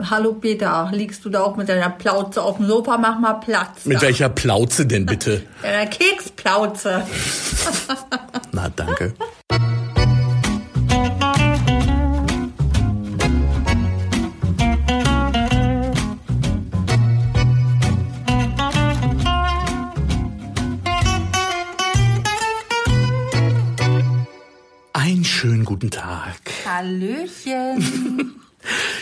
Hallo Peter, liegst du da auch mit deiner Plauze auf dem Sofa? Mach mal Platz. Mit da. welcher Plauze denn bitte? Deiner Keksplauze. Na, danke. Einen schönen guten Tag. Hallöchen.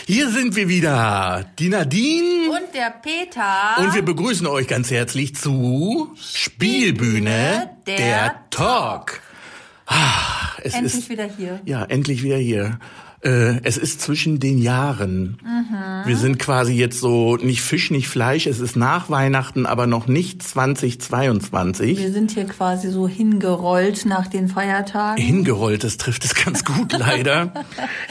Hier sind wir wieder, die Nadine. Und der Peter. Und wir begrüßen euch ganz herzlich zu Spielbühne, der der Talk. Ah, es Endlich ist, wieder hier. Ja, endlich wieder hier. Äh, es ist zwischen den Jahren. Mhm. Wir sind quasi jetzt so nicht Fisch, nicht Fleisch. Es ist nach Weihnachten, aber noch nicht 2022. Wir sind hier quasi so hingerollt nach den Feiertagen. Hingerollt, das trifft es ganz gut leider.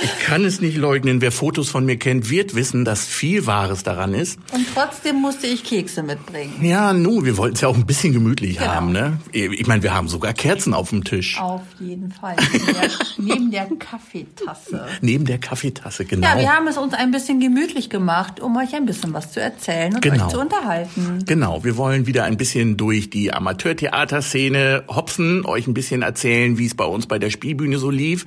Ich kann es nicht leugnen. Wer Fotos von mir kennt, wird wissen, dass viel Wahres daran ist. Und trotzdem musste ich Kekse mitbringen. Ja, nu, wir wollten es ja auch ein bisschen gemütlich Genau. haben, ne? Ich meine, wir haben sogar Kerzen auf dem Tisch. Auf jeden Fall. Neben der, neben der Kaffeetasse. Neben der Kaffeetasse, genau. Ja, wir haben es uns ein bisschen gemütlich gemacht, um euch ein bisschen was zu erzählen und Genau. euch zu unterhalten. Genau, wir wollen wieder ein bisschen durch die Amateurtheaterszene hopsen, euch ein bisschen erzählen, wie es bei uns bei der Spielbühne so lief.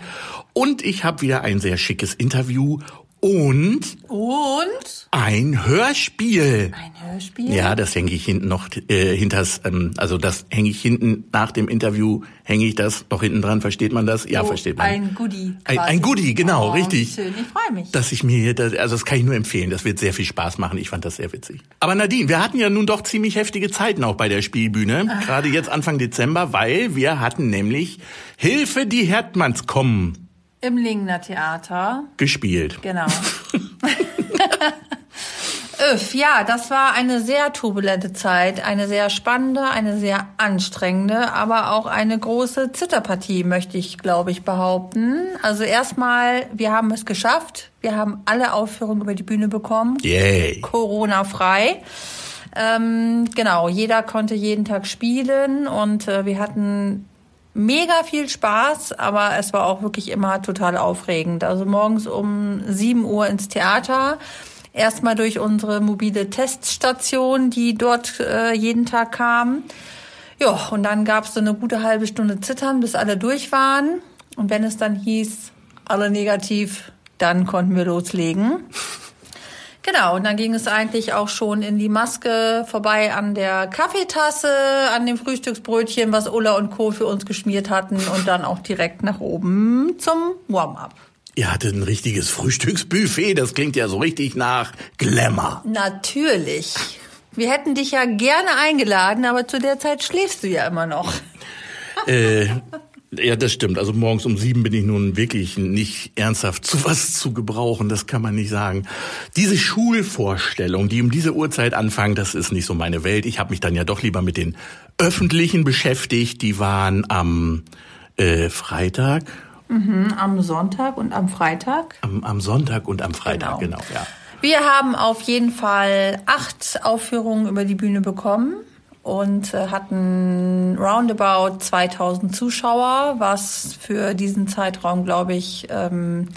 Und ich habe wieder ein sehr schickes Interview und Und ein Hörspiel. ein Hörspiel. Ja, das hänge ich hinten noch äh, hinters, ähm, also das hänge ich hinten nach dem Interview, hänge ich das noch hinten dran, versteht man das? Ja, So versteht man. Ein Goodie. Ein, ein Goodie, genau, oh, richtig. Schön, ich freue mich. Dass ich mir, das, also das kann ich nur empfehlen. Das wird sehr viel Spaß machen. Ich fand das sehr witzig. Aber Nadine, wir hatten ja nun doch ziemlich heftige Zeiten auch bei der Spielbühne. Ah. Gerade jetzt Anfang Dezember, weil wir hatten nämlich Hilfe, die Herdmanns kommen Im Lingner Theater. gespielt. Genau. Öff, ja, das war eine sehr turbulente Zeit, eine sehr spannende, eine sehr anstrengende, aber auch eine große Zitterpartie, möchte ich, glaube ich, behaupten. Also erstmal, wir haben es geschafft. Wir haben alle Aufführungen über die Bühne bekommen. Yay. Corona-frei. Ähm, genau, jeder konnte jeden Tag spielen und äh, wir hatten mega viel Spaß, aber es war auch wirklich immer total aufregend. Also morgens um 7 Uhr ins Theater. Erstmal durch unsere mobile Teststation, die dort äh, jeden Tag kam. Ja, und dann gab es so eine gute halbe Stunde Zittern, bis alle durch waren. Und wenn es dann hieß, alle negativ, dann konnten wir loslegen. Genau, und dann ging es eigentlich auch schon in die Maske vorbei an der Kaffeetasse, an dem Frühstücksbrötchen, was Ulla und Co. für uns geschmiert hatten und dann auch direkt nach oben zum Warm-up. Ihr hattet ein richtiges Frühstücksbuffet. Das klingt ja so richtig nach Glamour. Natürlich. Wir hätten dich ja gerne eingeladen, aber zu der Zeit schläfst du ja immer noch. Äh, ja, das stimmt. Also morgens um sieben bin ich nun wirklich nicht ernsthaft zu was zu gebrauchen. Das kann man nicht sagen. Diese Schulvorstellung, die um diese Uhrzeit anfangen, das ist nicht so meine Welt. Ich habe mich dann ja doch lieber mit den öffentlichen beschäftigt. Die waren am äh, Freitag, Am Sonntag und am Freitag. am, am Sonntag und am Freitag, Genau. genau, ja. Wir haben auf jeden Fall acht Aufführungen über die Bühne bekommen und äh, hatten roundabout 2000 Zuschauer, was für diesen Zeitraum, glaube ich, ähm,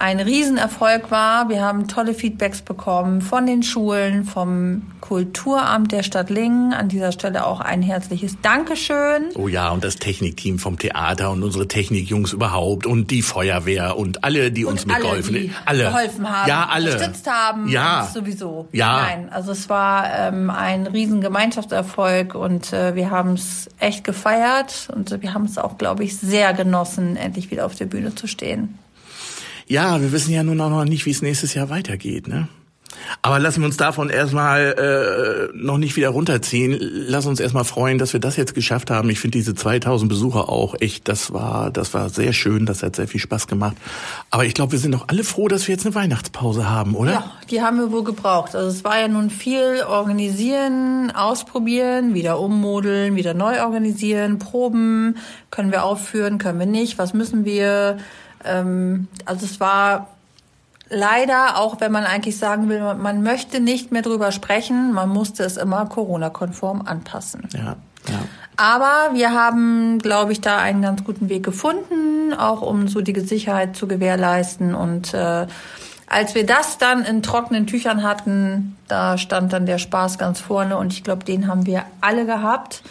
ein Riesenerfolg war. Wir haben tolle Feedbacks bekommen von den Schulen, vom Kulturamt der Stadt Lingen. An dieser Stelle auch ein herzliches Dankeschön. Oh ja, und das Technikteam vom Theater und unsere Technikjungs überhaupt und die Feuerwehr und alle, die uns Und alle, mitgeholfen die alle geholfen haben, Ja, alle. unterstützt haben, Ja. uns sowieso. Ja. Nein, also es war ähm, ein riesen Gemeinschaftserfolg und äh, wir haben es echt gefeiert und wir haben es auch, glaube ich, sehr genossen, endlich wieder auf der Bühne zu stehen. Ja, wir wissen ja nun auch noch nicht, wie es nächstes Jahr weitergeht, ne? Aber lassen wir uns davon erstmal äh, noch nicht wieder runterziehen. Lass uns erstmal freuen, dass wir das jetzt geschafft haben. Ich finde diese 2000 Besucher auch echt, das war, das war sehr schön, das hat sehr viel Spaß gemacht. Aber ich glaube, wir sind doch alle froh, dass wir jetzt eine Weihnachtspause haben, oder? Ja, die haben wir wohl gebraucht. Also es war ja nun viel organisieren, ausprobieren, wieder ummodeln, wieder neu organisieren, Proben, können wir aufführen, können wir nicht, was müssen wir. Ähm, also es war leider, auch wenn man eigentlich sagen will, man- möchte nicht mehr drüber sprechen, man musste es immer Corona-konform anpassen. Ja, ja. Aber wir haben, glaube ich, da einen ganz guten Weg gefunden, auch um so die Sicherheit zu gewährleisten und äh, als wir das dann in trockenen Tüchern hatten, da stand dann der Spaß ganz vorne und ich glaube, den haben wir alle gehabt.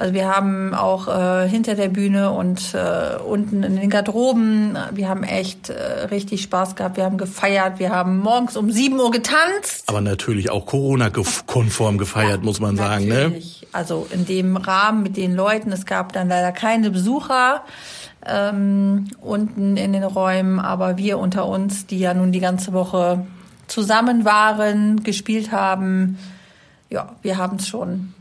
Also wir haben auch äh, hinter der Bühne und äh, unten in den Garderoben, wir haben echt äh, richtig Spaß gehabt. Wir haben gefeiert, wir haben morgens um 7 Uhr getanzt. Aber natürlich auch Corona-konform gefeiert, ja, muss man sagen. Ne? Natürlich. Ne? Also in dem Rahmen mit den Leuten. Es gab dann leider keine Besucher ähm, unten in den Räumen, aber wir unter uns, die ja nun die ganze Woche zusammen waren, gespielt haben, ja, wir haben es schon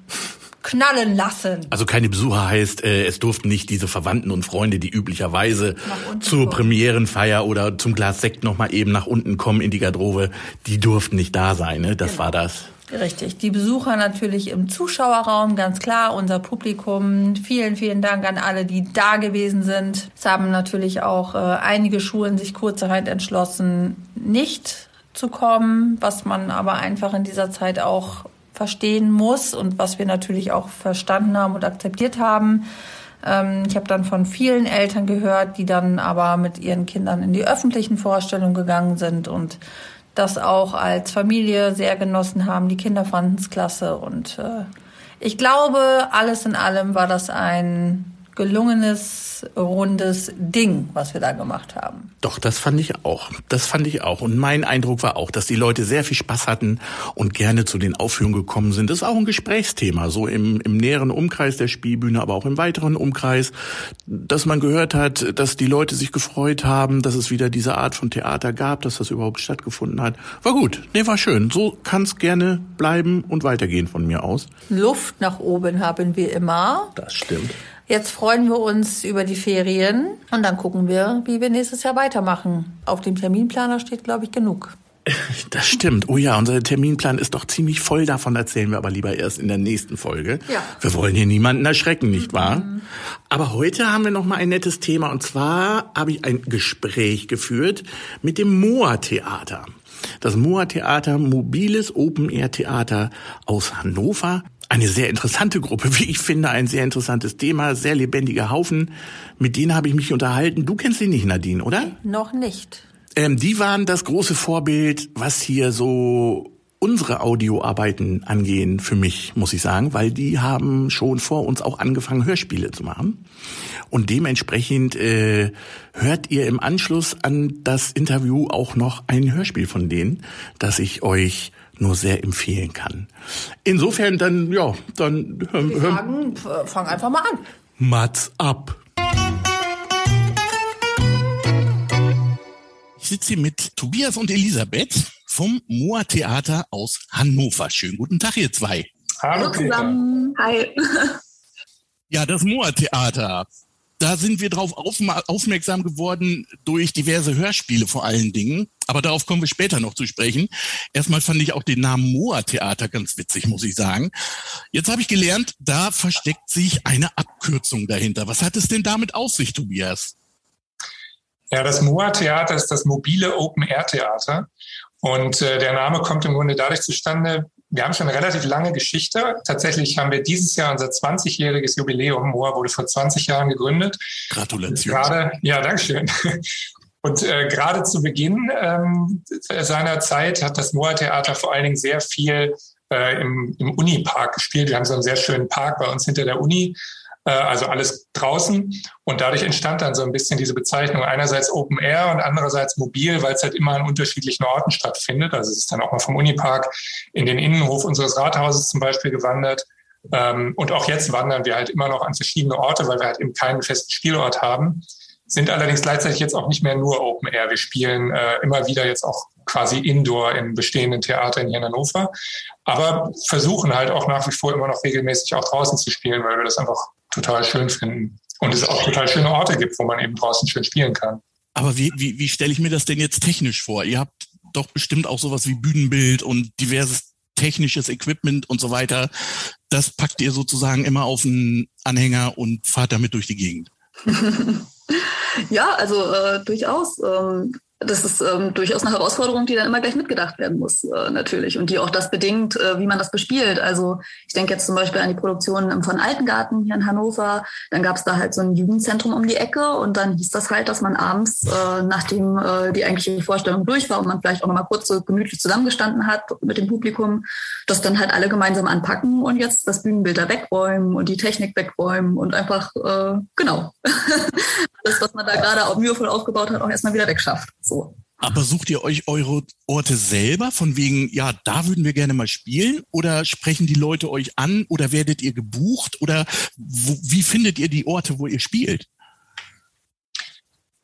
knallen lassen. Also keine Besucher heißt, äh, es durften nicht diese Verwandten und Freunde, die üblicherweise zur kommen. Premierenfeier oder zum Glas Sekt noch mal eben nach unten kommen in die Garderobe, die durften nicht da sein, ne? Das genau. war das. Richtig. Die Besucher natürlich im Zuschauerraum, ganz klar, unser Publikum. Vielen, vielen Dank an alle, die da gewesen sind. Es haben natürlich auch äh, einige Schulen sich kurzerhand entschlossen, nicht zu kommen, was man aber einfach in dieser Zeit auch verstehen muss und was wir natürlich auch verstanden haben und akzeptiert haben. Ähm, ich habe dann von vielen Eltern gehört, die dann aber mit ihren Kindern in die öffentlichen Vorstellungen gegangen sind und das auch als Familie sehr genossen haben. Die Kinder fanden es klasse und äh, ich glaube, alles in allem war das ein gelungenes, rundes Ding, was wir da gemacht haben. Doch, das fand ich auch. Das fand ich auch. Und mein Eindruck war auch, dass die Leute sehr viel Spaß hatten und gerne zu den Aufführungen gekommen sind. Das ist auch ein Gesprächsthema, so im, im näheren Umkreis der Spielbühne, aber auch im weiteren Umkreis, dass man gehört hat, dass die Leute sich gefreut haben, dass es wieder diese Art von Theater gab, dass das überhaupt stattgefunden hat. War gut. Nee, war schön. So kann es gerne bleiben und weitergehen von mir aus. Luft nach oben haben wir immer. Das stimmt. Jetzt freuen wir uns über die Ferien und dann gucken wir, wie wir nächstes Jahr weitermachen. Auf dem Terminplaner steht, glaube ich, genug. Das stimmt. Oh ja, unser Terminplan ist doch ziemlich voll. Davon erzählen wir aber lieber erst in der nächsten Folge. Ja. Wir wollen hier niemanden erschrecken, nicht wahr? Mhm. Aber heute haben wir noch mal ein nettes Thema. Und zwar habe ich ein Gespräch geführt mit dem Moa-Theater. Das Moa-Theater, mobiles Open-Air-Theater aus Hannover eine sehr interessante Gruppe, wie ich finde, ein sehr interessantes Thema, sehr lebendiger Haufen. Mit denen habe ich mich unterhalten. Du kennst sie nicht, Nadine, oder? Noch nicht. Ähm, die waren das große Vorbild, was hier so unsere Audioarbeiten angehen, für mich, muss ich sagen, weil die haben schon vor uns auch angefangen, Hörspiele zu machen. Und dementsprechend äh, hört ihr im Anschluss an das Interview auch noch ein Hörspiel von denen, das ich euch nur sehr empfehlen kann. Insofern dann, ja, dann hören wir. Sagen, fang einfach mal an. Mats ab. Ich sitze hier mit Tobias und Elisabeth vom Moa Theater aus Hannover. Schönen guten Tag, ihr zwei. Hallo zusammen. Hi. Ja, das Moa Theater da sind wir darauf aufmerksam geworden durch diverse Hörspiele vor allen Dingen. Aber darauf kommen wir später noch zu sprechen. Erstmal fand ich auch den Namen Moa Theater ganz witzig, muss ich sagen. Jetzt habe ich gelernt, da versteckt sich eine Abkürzung dahinter. Was hat es denn damit auf sich, Tobias? Ja, das Moa Theater ist das mobile Open Air Theater. Und äh, der Name kommt im Grunde dadurch zustande, wir haben schon eine relativ lange Geschichte. Tatsächlich haben wir dieses Jahr unser 20-jähriges Jubiläum. Moa wurde vor 20 Jahren gegründet. Gratulation. Gerade, ja, Dankeschön. Und äh, gerade zu Beginn ähm, seiner Zeit hat das Moa-Theater vor allen Dingen sehr viel äh, im, im Unipark gespielt. Wir haben so einen sehr schönen Park bei uns hinter der Uni also alles draußen. Und dadurch entstand dann so ein bisschen diese Bezeichnung einerseits Open Air und andererseits mobil, weil es halt immer an unterschiedlichen Orten stattfindet. Also es ist dann auch mal vom Unipark in den Innenhof unseres Rathauses zum Beispiel gewandert. Ähm, und auch jetzt wandern wir halt immer noch an verschiedene Orte, weil wir halt eben keinen festen Spielort haben. Sind allerdings gleichzeitig jetzt auch nicht mehr nur Open Air. Wir spielen äh, immer wieder jetzt auch quasi Indoor in bestehenden Theatern hier in Hannover. Aber versuchen halt auch nach wie vor immer noch regelmäßig auch draußen zu spielen, weil wir das einfach total schön finden. Und es auch total schöne Orte gibt, wo man eben draußen schön spielen kann. Aber wie, wie, wie stelle ich mir das denn jetzt technisch vor? Ihr habt doch bestimmt auch sowas wie Bühnenbild und diverses technisches Equipment und so weiter. Das packt ihr sozusagen immer auf einen Anhänger und fahrt damit durch die Gegend. ja, also äh, durchaus. Ähm, das ist ähm, durchaus eine Herausforderung, die dann immer gleich mitgedacht werden muss, äh, natürlich. Und die auch das bedingt, äh, wie man das bespielt. Also ich denke jetzt zum Beispiel an die Produktion von Altengarten hier in Hannover. Dann gab es da halt so ein Jugendzentrum um die Ecke und dann hieß das halt, dass man abends, äh, nachdem äh, die eigentliche Vorstellung durch war und man vielleicht auch nochmal kurz so gemütlich zusammengestanden hat mit dem Publikum, das dann halt alle gemeinsam anpacken und jetzt das Bühnenbild da wegräumen und die Technik wegräumen und einfach, äh, genau, alles, was man da gerade auch mühevoll aufgebaut hat, auch erstmal wieder wegschafft. So. Aber sucht ihr euch eure Orte selber von wegen, ja, da würden wir gerne mal spielen? Oder sprechen die Leute euch an oder werdet ihr gebucht? Oder wo, wie findet ihr die Orte, wo ihr spielt?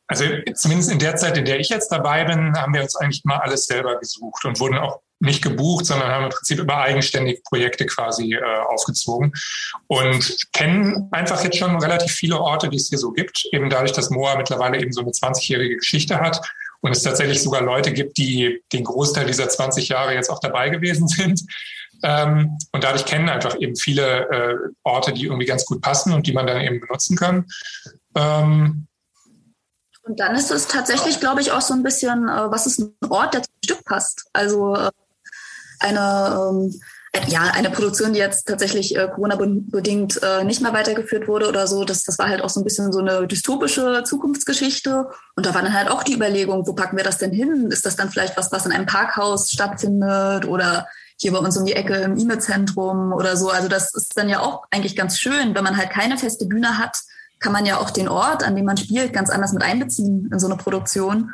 Also zumindest in der Zeit, in der ich jetzt dabei bin, haben wir uns eigentlich mal alles selber gesucht und wurden auch nicht gebucht, sondern haben im Prinzip über eigenständige Projekte quasi äh, aufgezogen und kennen einfach jetzt schon relativ viele Orte, die es hier so gibt, eben dadurch, dass Moa mittlerweile eben so eine 20-jährige Geschichte hat und es tatsächlich sogar Leute gibt, die den Großteil dieser 20 Jahre jetzt auch dabei gewesen sind. Ähm, und dadurch kennen einfach eben viele äh, Orte, die irgendwie ganz gut passen und die man dann eben benutzen kann. Ähm, und dann ist es tatsächlich, glaube ich, auch so ein bisschen, äh, was ist ein Ort, der zum Stück passt. Also äh, eine, ähm, ja, eine Produktion, die jetzt tatsächlich äh, Corona-bedingt äh, nicht mehr weitergeführt wurde oder so, das, das war halt auch so ein bisschen so eine dystopische Zukunftsgeschichte. Und da war dann halt auch die Überlegung, wo packen wir das denn hin? Ist das dann vielleicht was, was in einem Parkhaus stattfindet oder hier bei uns um die Ecke im E-Mail-Zentrum oder so? Also das ist dann ja auch eigentlich ganz schön, wenn man halt keine feste Bühne hat, kann man ja auch den Ort, an dem man spielt, ganz anders mit einbeziehen in so eine Produktion.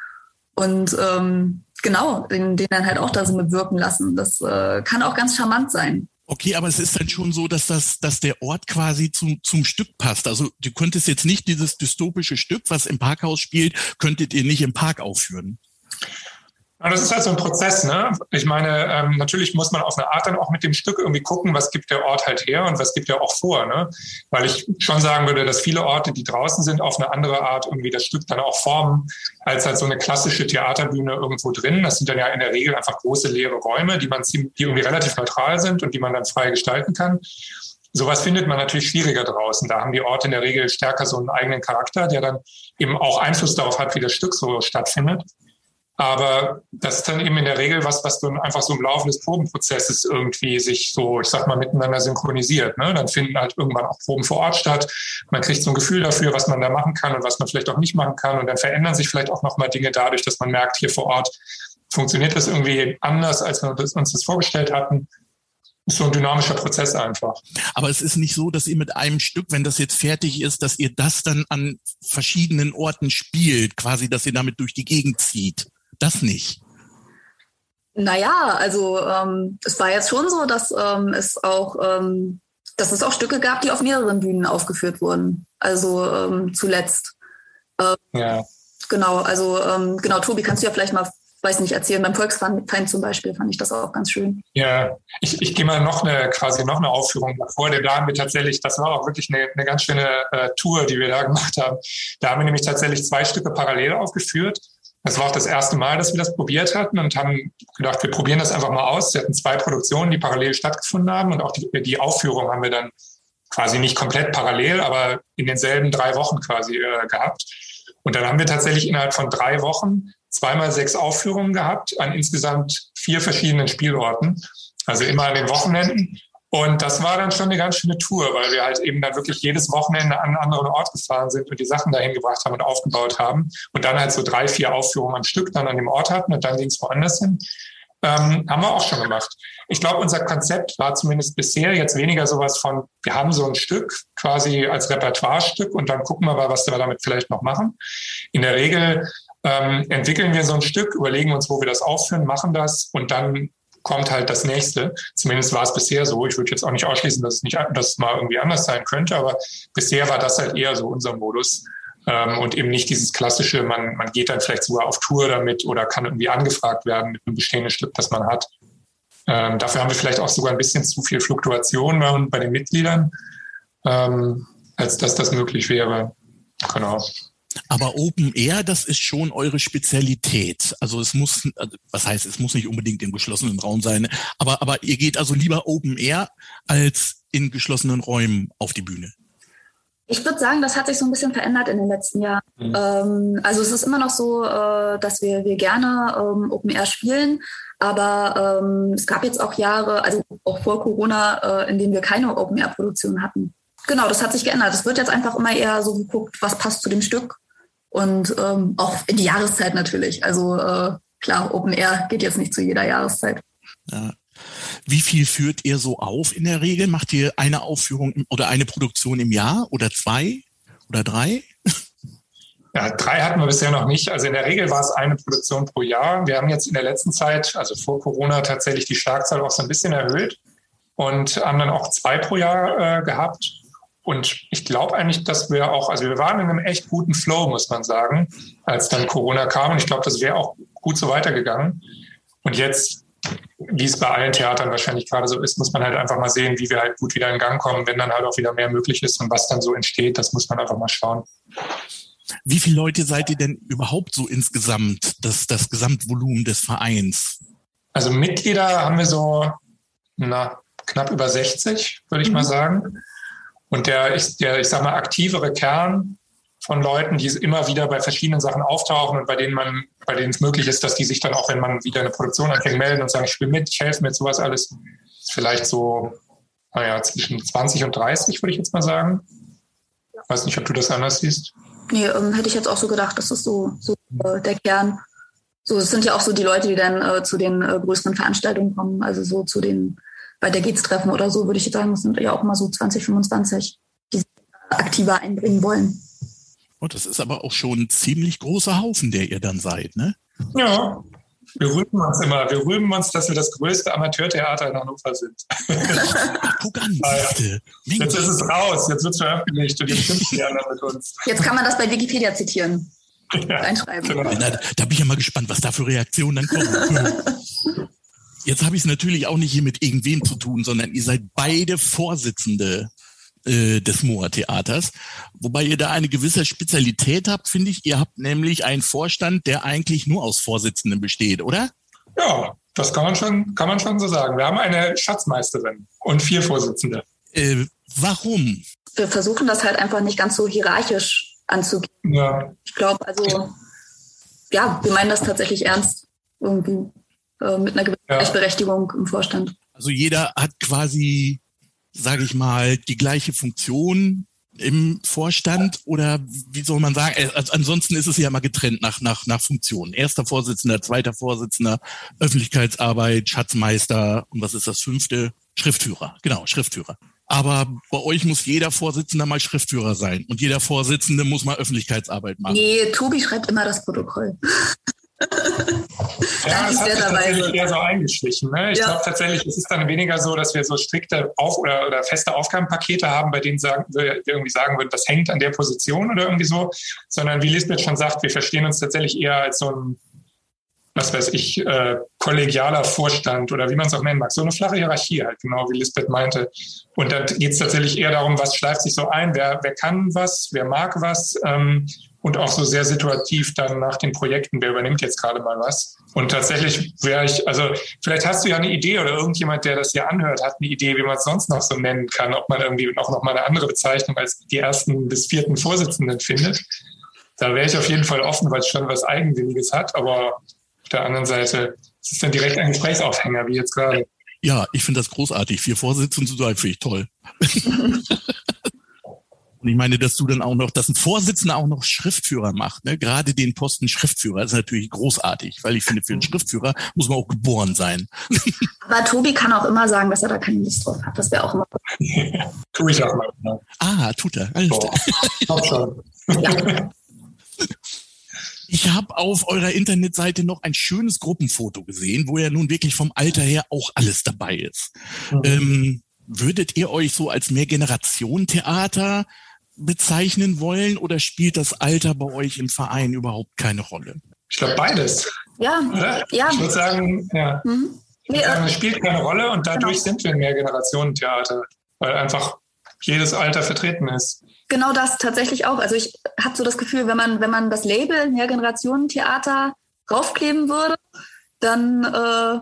Und ähm, genau, den, den dann halt auch da so mitwirken lassen. Das äh, kann auch ganz charmant sein. Okay, aber es ist dann schon so, dass das, dass der Ort quasi zum, zum Stück passt. Also du könntest jetzt nicht dieses dystopische Stück, was im Parkhaus spielt, könntet ihr nicht im Park aufführen. Das ist halt so ein Prozess. Ne? Ich meine, ähm, natürlich muss man auf eine Art dann auch mit dem Stück irgendwie gucken, was gibt der Ort halt her und was gibt er auch vor. Ne? Weil ich schon sagen würde, dass viele Orte, die draußen sind, auf eine andere Art irgendwie das Stück dann auch formen, als halt so eine klassische Theaterbühne irgendwo drin. Das sind dann ja in der Regel einfach große leere Räume, die man die irgendwie relativ neutral sind und die man dann frei gestalten kann. Sowas findet man natürlich schwieriger draußen. Da haben die Orte in der Regel stärker so einen eigenen Charakter, der dann eben auch Einfluss darauf hat, wie das Stück so stattfindet. Aber das ist dann eben in der Regel was, was dann einfach so im Laufe des Probenprozesses irgendwie sich so, ich sag mal, miteinander synchronisiert. Ne? Dann finden halt irgendwann auch Proben vor Ort statt. Man kriegt so ein Gefühl dafür, was man da machen kann und was man vielleicht auch nicht machen kann. Und dann verändern sich vielleicht auch nochmal Dinge dadurch, dass man merkt, hier vor Ort funktioniert das irgendwie anders, als wir uns das vorgestellt hatten ist so ein dynamischer Prozess einfach. Aber es ist nicht so, dass ihr mit einem Stück, wenn das jetzt fertig ist, dass ihr das dann an verschiedenen Orten spielt, quasi, dass ihr damit durch die Gegend zieht das nicht? Naja, also ähm, es war jetzt schon so, dass ähm, es auch, ähm, dass es auch Stücke gab, die auf mehreren Bühnen aufgeführt wurden. Also ähm, zuletzt. Ähm, ja. Genau, also ähm, genau, Tobi, kannst du ja vielleicht mal, weiß nicht, erzählen. Beim Volksfeind zum Beispiel fand ich das auch ganz schön. Ja, ich, ich gehe mal noch eine quasi noch eine Aufführung vor. Da haben wir tatsächlich, das war auch wirklich eine, eine ganz schöne äh, Tour, die wir da gemacht haben. Da haben wir nämlich tatsächlich zwei Stücke parallel aufgeführt. Das war auch das erste Mal, dass wir das probiert hatten und haben gedacht, wir probieren das einfach mal aus. Wir hatten zwei Produktionen, die parallel stattgefunden haben und auch die, die Aufführung haben wir dann quasi nicht komplett parallel, aber in denselben drei Wochen quasi äh, gehabt. Und dann haben wir tatsächlich innerhalb von drei Wochen zweimal sechs Aufführungen gehabt an insgesamt vier verschiedenen Spielorten. Also immer an den Wochenenden. Und das war dann schon eine ganz schöne Tour, weil wir halt eben dann wirklich jedes Wochenende an einen anderen Ort gefahren sind und die Sachen dahin gebracht haben und aufgebaut haben und dann halt so drei, vier Aufführungen am Stück dann an dem Ort hatten und dann ging es woanders hin. Ähm, haben wir auch schon gemacht. Ich glaube, unser Konzept war zumindest bisher jetzt weniger sowas von, wir haben so ein Stück quasi als Repertoirestück und dann gucken wir mal, was wir damit vielleicht noch machen. In der Regel ähm, entwickeln wir so ein Stück, überlegen uns, wo wir das aufführen, machen das und dann kommt halt das nächste. Zumindest war es bisher so. Ich würde jetzt auch nicht ausschließen, dass es nicht, dass es mal irgendwie anders sein könnte, aber bisher war das halt eher so unser Modus. Ähm, und eben nicht dieses klassische, man, man geht dann vielleicht sogar auf Tour damit oder kann irgendwie angefragt werden mit einem bestehenden Stück, das man hat. Ähm, dafür haben wir vielleicht auch sogar ein bisschen zu viel Fluktuation bei, bei den Mitgliedern, ähm, als dass das möglich wäre. Genau. Aber Open Air, das ist schon eure Spezialität. Also es muss, also was heißt, es muss nicht unbedingt im geschlossenen Raum sein, aber, aber ihr geht also lieber Open Air als in geschlossenen Räumen auf die Bühne. Ich würde sagen, das hat sich so ein bisschen verändert in den letzten Jahren. Mhm. Ähm, also es ist immer noch so, äh, dass wir, wir gerne ähm, Open Air spielen, aber ähm, es gab jetzt auch Jahre, also auch vor Corona, äh, in denen wir keine Open Air Produktion hatten. Genau, das hat sich geändert. Es wird jetzt einfach immer eher so geguckt, was passt zu dem Stück und ähm, auch in die Jahreszeit natürlich. Also äh, klar, Open Air geht jetzt nicht zu jeder Jahreszeit. Ja. Wie viel führt ihr so auf in der Regel? Macht ihr eine Aufführung oder eine Produktion im Jahr oder zwei oder drei? Ja, drei hatten wir bisher noch nicht. Also in der Regel war es eine Produktion pro Jahr. Wir haben jetzt in der letzten Zeit, also vor Corona, tatsächlich die Schlagzahl auch so ein bisschen erhöht und haben dann auch zwei pro Jahr äh, gehabt. Und ich glaube eigentlich, dass wir auch, also wir waren in einem echt guten Flow, muss man sagen, als dann Corona kam. Und ich glaube, das wäre auch gut so weitergegangen. Und jetzt wie es bei allen Theatern wahrscheinlich gerade so ist, muss man halt einfach mal sehen, wie wir halt gut wieder in Gang kommen, wenn dann halt auch wieder mehr möglich ist und was dann so entsteht, das muss man einfach mal schauen. Wie viele Leute seid ihr denn überhaupt so insgesamt, das, das Gesamtvolumen des Vereins? Also Mitglieder haben wir so na, knapp über 60, würde ich mhm. mal sagen. Und der, der, ich sag mal, aktivere Kern von Leuten, die immer wieder bei verschiedenen Sachen auftauchen und bei denen man, bei denen es möglich ist, dass die sich dann auch, wenn man wieder eine Produktion anfängt, melden und sagen, ich spiele mit, ich helfe mir sowas alles. Ist vielleicht so, naja, zwischen 20 und 30, würde ich jetzt mal sagen. Ich weiß nicht, ob du das anders siehst. Nee, ähm, hätte ich jetzt auch so gedacht, das ist so, so äh, der Kern. So, es sind ja auch so die Leute, die dann äh, zu den äh, größeren Veranstaltungen kommen, also so zu den, bei der Geht's-Treffen oder so, würde ich jetzt sagen, das sind ja auch immer so 20, 25, die sich aktiver einbringen wollen. Oh, das ist aber auch schon ein ziemlich großer Haufen, der ihr dann seid, ne? Ja, wir rühmen uns immer. Wir rühmen uns, dass wir das größte Amateurtheater in Hannover sind. Ach, guck an, ah. Jetzt ist es raus, jetzt wird es veröffentlicht und jetzt stimmt die anderen mit uns. Jetzt kann man das bei Wikipedia zitieren. Ja, einschreiben. Genau. Na, da bin ich ja mal gespannt, was da für Reaktionen dann kommen. Jetzt habe ich es natürlich auch nicht hier mit irgendwem zu tun, sondern ihr seid beide Vorsitzende äh, des Moa-Theaters. Wobei ihr da eine gewisse Spezialität habt, finde ich. Ihr habt nämlich einen Vorstand, der eigentlich nur aus Vorsitzenden besteht, oder? Ja, das kann man schon, kann man schon so sagen. Wir haben eine Schatzmeisterin und vier Vorsitzende. Äh, warum? Wir versuchen das halt einfach nicht ganz so hierarchisch anzugehen. Ja. Ich glaube, also, ja, wir meinen das tatsächlich ernst irgendwie äh, mit einer gewissen ja. Gleichberechtigung im Vorstand. Also jeder hat quasi sage ich mal, die gleiche Funktion im Vorstand oder wie soll man sagen? Also ansonsten ist es ja immer getrennt nach, nach, nach Funktion. Erster Vorsitzender, zweiter Vorsitzender, Öffentlichkeitsarbeit, Schatzmeister und was ist das fünfte? Schriftführer. Genau, Schriftführer. Aber bei euch muss jeder Vorsitzende mal Schriftführer sein und jeder Vorsitzende muss mal Öffentlichkeitsarbeit machen. Nee, Tobi schreibt immer das Protokoll. Ja, das hat sich tatsächlich eher so eingeschlichen. Ne? Ich ja. glaube tatsächlich, es ist dann weniger so, dass wir so strikte Auf- oder, oder feste Aufgabenpakete haben, bei denen sagen, wir irgendwie sagen würden, das hängt an der Position oder irgendwie so, sondern wie Lisbeth schon sagt, wir verstehen uns tatsächlich eher als so ein was weiß ich, äh, kollegialer Vorstand oder wie man es auch nennen mag. So eine flache Hierarchie halt, genau wie Lisbeth meinte. Und da geht es tatsächlich eher darum, was schleift sich so ein, wer, wer kann was, wer mag was ähm, und auch so sehr situativ dann nach den Projekten, wer übernimmt jetzt gerade mal was. Und tatsächlich wäre ich, also vielleicht hast du ja eine Idee oder irgendjemand, der das hier anhört, hat eine Idee, wie man es sonst noch so nennen kann, ob man irgendwie auch noch mal eine andere Bezeichnung als die ersten bis vierten Vorsitzenden findet. Da wäre ich auf jeden Fall offen, weil es schon was Eigenwilliges hat, aber auf der anderen Seite es ist dann direkt ein Gesprächsaufhänger, wie jetzt gerade. Ja, ich finde das großartig. Vier Vorsitzende zu sein, finde ich toll. Und ich meine, dass du dann auch noch, dass ein Vorsitzender auch noch Schriftführer macht, ne? gerade den Posten Schriftführer, ist natürlich großartig, weil ich finde, für einen Schriftführer muss man auch geboren sein. Aber Tobi kann auch immer sagen, dass er da keine Lust drauf hat. Das wäre auch immer. Tue ich auch mal. Ah, tut er. Alles schon. Ja. Ich habe auf eurer Internetseite noch ein schönes Gruppenfoto gesehen, wo ja nun wirklich vom Alter her auch alles dabei ist. Mhm. Ähm, würdet ihr euch so als Mehrgeneration-Theater bezeichnen wollen oder spielt das Alter bei euch im Verein überhaupt keine Rolle? Ich glaube beides. Ja, ja. Ich würde sagen, ja. Mhm. Nee, sagen, es spielt keine Rolle und dadurch genau. sind wir ein Mehrgenerationen-Theater, weil einfach jedes Alter vertreten ist. Genau das tatsächlich auch. Also ich habe so das Gefühl, wenn man, wenn man das Label Mehrgenerationen-Theater raufkleben würde, dann äh, äh,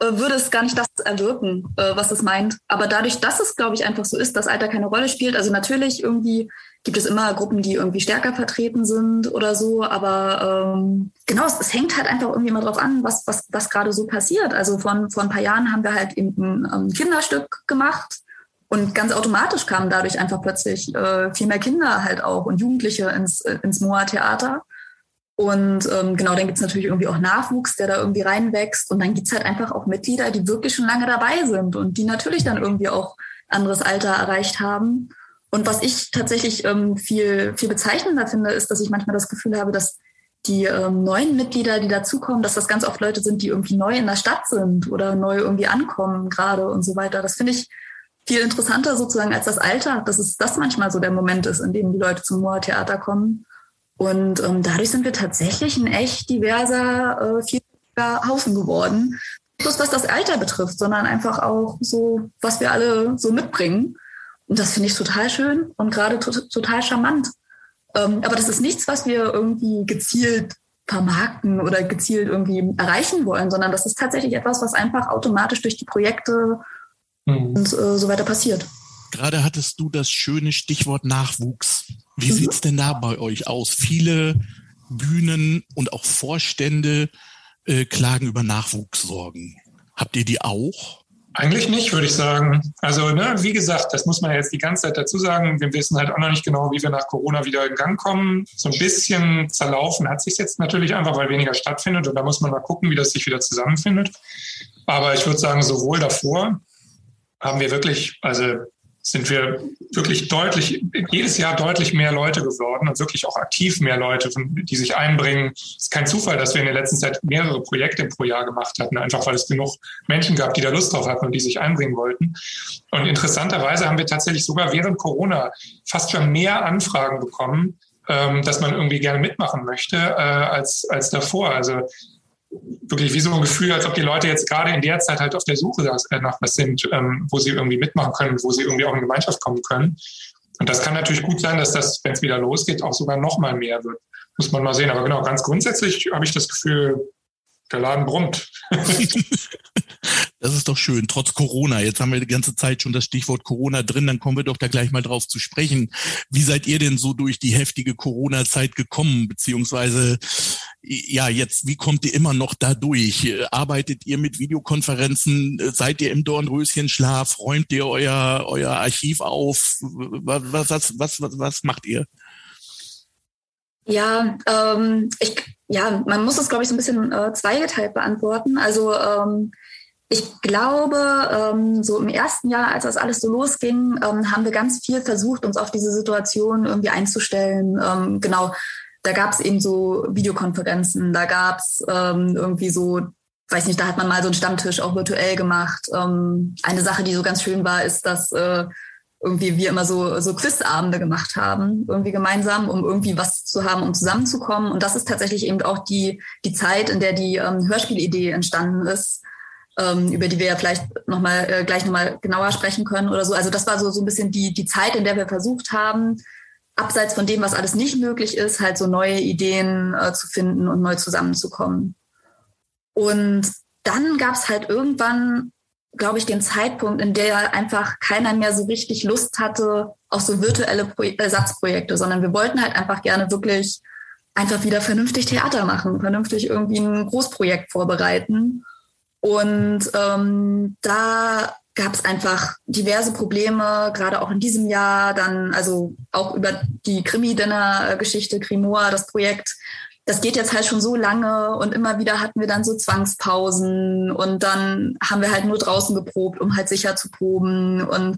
würde es gar nicht das erwirken, äh, was es meint. Aber dadurch, dass es, glaube ich, einfach so ist, dass Alter keine Rolle spielt, also natürlich irgendwie gibt es immer Gruppen, die irgendwie stärker vertreten sind oder so, aber ähm, genau, es, es, hängt halt einfach irgendwie mal drauf an, was, was, was gerade so passiert. Also von, vor ein paar Jahren haben wir halt eben ein ähm, Kinderstück gemacht und ganz automatisch kamen dadurch einfach plötzlich äh, viel mehr Kinder halt auch und Jugendliche ins, äh, ins Moa-Theater. Und ähm, genau, dann gibt's natürlich irgendwie auch Nachwuchs, der da irgendwie reinwächst. Und dann gibt's halt einfach auch Mitglieder, die wirklich schon lange dabei sind und die natürlich dann irgendwie auch anderes Alter erreicht haben. Und was ich tatsächlich ähm, viel, viel bezeichnender finde, ist, dass ich manchmal das Gefühl habe, dass die ähm, neuen Mitglieder, die dazukommen, dass das ganz oft Leute sind, die irgendwie neu in der Stadt sind oder neu irgendwie ankommen gerade und so weiter. Das finde ich viel interessanter sozusagen als das Alter, dass es das manchmal so der Moment ist, in dem die Leute zum Moa-Theater kommen. Und ähm, dadurch sind wir tatsächlich ein echt diverser, äh, vieler Haufen geworden. Nicht bloß was das Alter betrifft, sondern einfach auch so, was wir alle so mitbringen. Und das finde ich total schön und gerade to total charmant. Ähm, aber das ist nichts, was wir irgendwie gezielt vermarkten oder gezielt irgendwie erreichen wollen, sondern das ist tatsächlich etwas, was einfach automatisch durch die Projekte mhm. und äh, so weiter passiert. Gerade hattest du das schöne Stichwort Nachwuchs. Wie mhm. sieht's denn da bei euch aus? Viele Bühnen und auch Vorstände äh, klagen über Nachwuchssorgen. Habt ihr die auch? Eigentlich nicht, würde ich sagen. Also, ne, wie gesagt, das muss man jetzt die ganze Zeit dazu sagen. Wir wissen halt auch noch nicht genau, wie wir nach Corona wieder in Gang kommen. So ein bisschen zerlaufen hat sich jetzt natürlich einfach, weil weniger stattfindet. Und da muss man mal gucken, wie das sich wieder zusammenfindet. Aber ich würde sagen, sowohl davor haben wir wirklich, also sind wir wirklich deutlich, jedes Jahr deutlich mehr Leute geworden und wirklich auch aktiv mehr Leute, die sich einbringen. Es ist kein Zufall, dass wir in der letzten Zeit mehrere Projekte pro Jahr gemacht hatten, einfach weil es genug Menschen gab, die da Lust drauf hatten und die sich einbringen wollten. Und interessanterweise haben wir tatsächlich sogar während Corona fast schon mehr Anfragen bekommen, ähm, dass man irgendwie gerne mitmachen möchte, äh, als, als davor. Also wirklich wie so ein Gefühl, als ob die Leute jetzt gerade in der Zeit halt auf der Suche nach was sind, ähm, wo sie irgendwie mitmachen können, wo sie irgendwie auch in Gemeinschaft kommen können. Und das kann natürlich gut sein, dass das, wenn es wieder losgeht, auch sogar noch mal mehr wird. Muss man mal sehen. Aber genau, ganz grundsätzlich habe ich das Gefühl, der Laden brummt. Das ist doch schön, trotz Corona. Jetzt haben wir die ganze Zeit schon das Stichwort Corona drin, dann kommen wir doch da gleich mal drauf zu sprechen. Wie seid ihr denn so durch die heftige Corona-Zeit gekommen? Beziehungsweise, ja, jetzt, wie kommt ihr immer noch da durch? Arbeitet ihr mit Videokonferenzen? Seid ihr im Dornröschenschlaf? Räumt ihr euer, euer Archiv auf? Was, was, was, was, was macht ihr? Ja, ähm, ich, ja, man muss es, glaube ich, so ein bisschen äh, zweigeteilt beantworten. Also ähm, ich glaube, ähm, so im ersten Jahr, als das alles so losging, ähm, haben wir ganz viel versucht, uns auf diese Situation irgendwie einzustellen. Ähm, genau, da gab es eben so Videokonferenzen, da gab es ähm, irgendwie so, weiß nicht, da hat man mal so einen Stammtisch auch virtuell gemacht. Ähm, eine Sache, die so ganz schön war, ist, dass äh, irgendwie wir immer so, so Quizabende gemacht haben, irgendwie gemeinsam, um irgendwie was zu haben, um zusammenzukommen. Und das ist tatsächlich eben auch die, die Zeit, in der die ähm, Hörspielidee entstanden ist ähm, über die wir ja vielleicht noch mal, äh, gleich nochmal genauer sprechen können oder so. Also das war so, so ein bisschen die, die Zeit, in der wir versucht haben, abseits von dem, was alles nicht möglich ist, halt so neue Ideen äh, zu finden und neu zusammenzukommen. Und dann gab es halt irgendwann, glaube ich, den Zeitpunkt, in der einfach keiner mehr so richtig Lust hatte auf so virtuelle Pro Ersatzprojekte, sondern wir wollten halt einfach gerne wirklich einfach wieder vernünftig Theater machen, vernünftig irgendwie ein Großprojekt vorbereiten. Und ähm, da gab es einfach diverse Probleme, gerade auch in diesem Jahr, dann also auch über die Krimi-Dinner-Geschichte, Grimoire, das Projekt. Das geht jetzt halt schon so lange und immer wieder hatten wir dann so Zwangspausen und dann haben wir halt nur draußen geprobt, um halt sicher zu proben und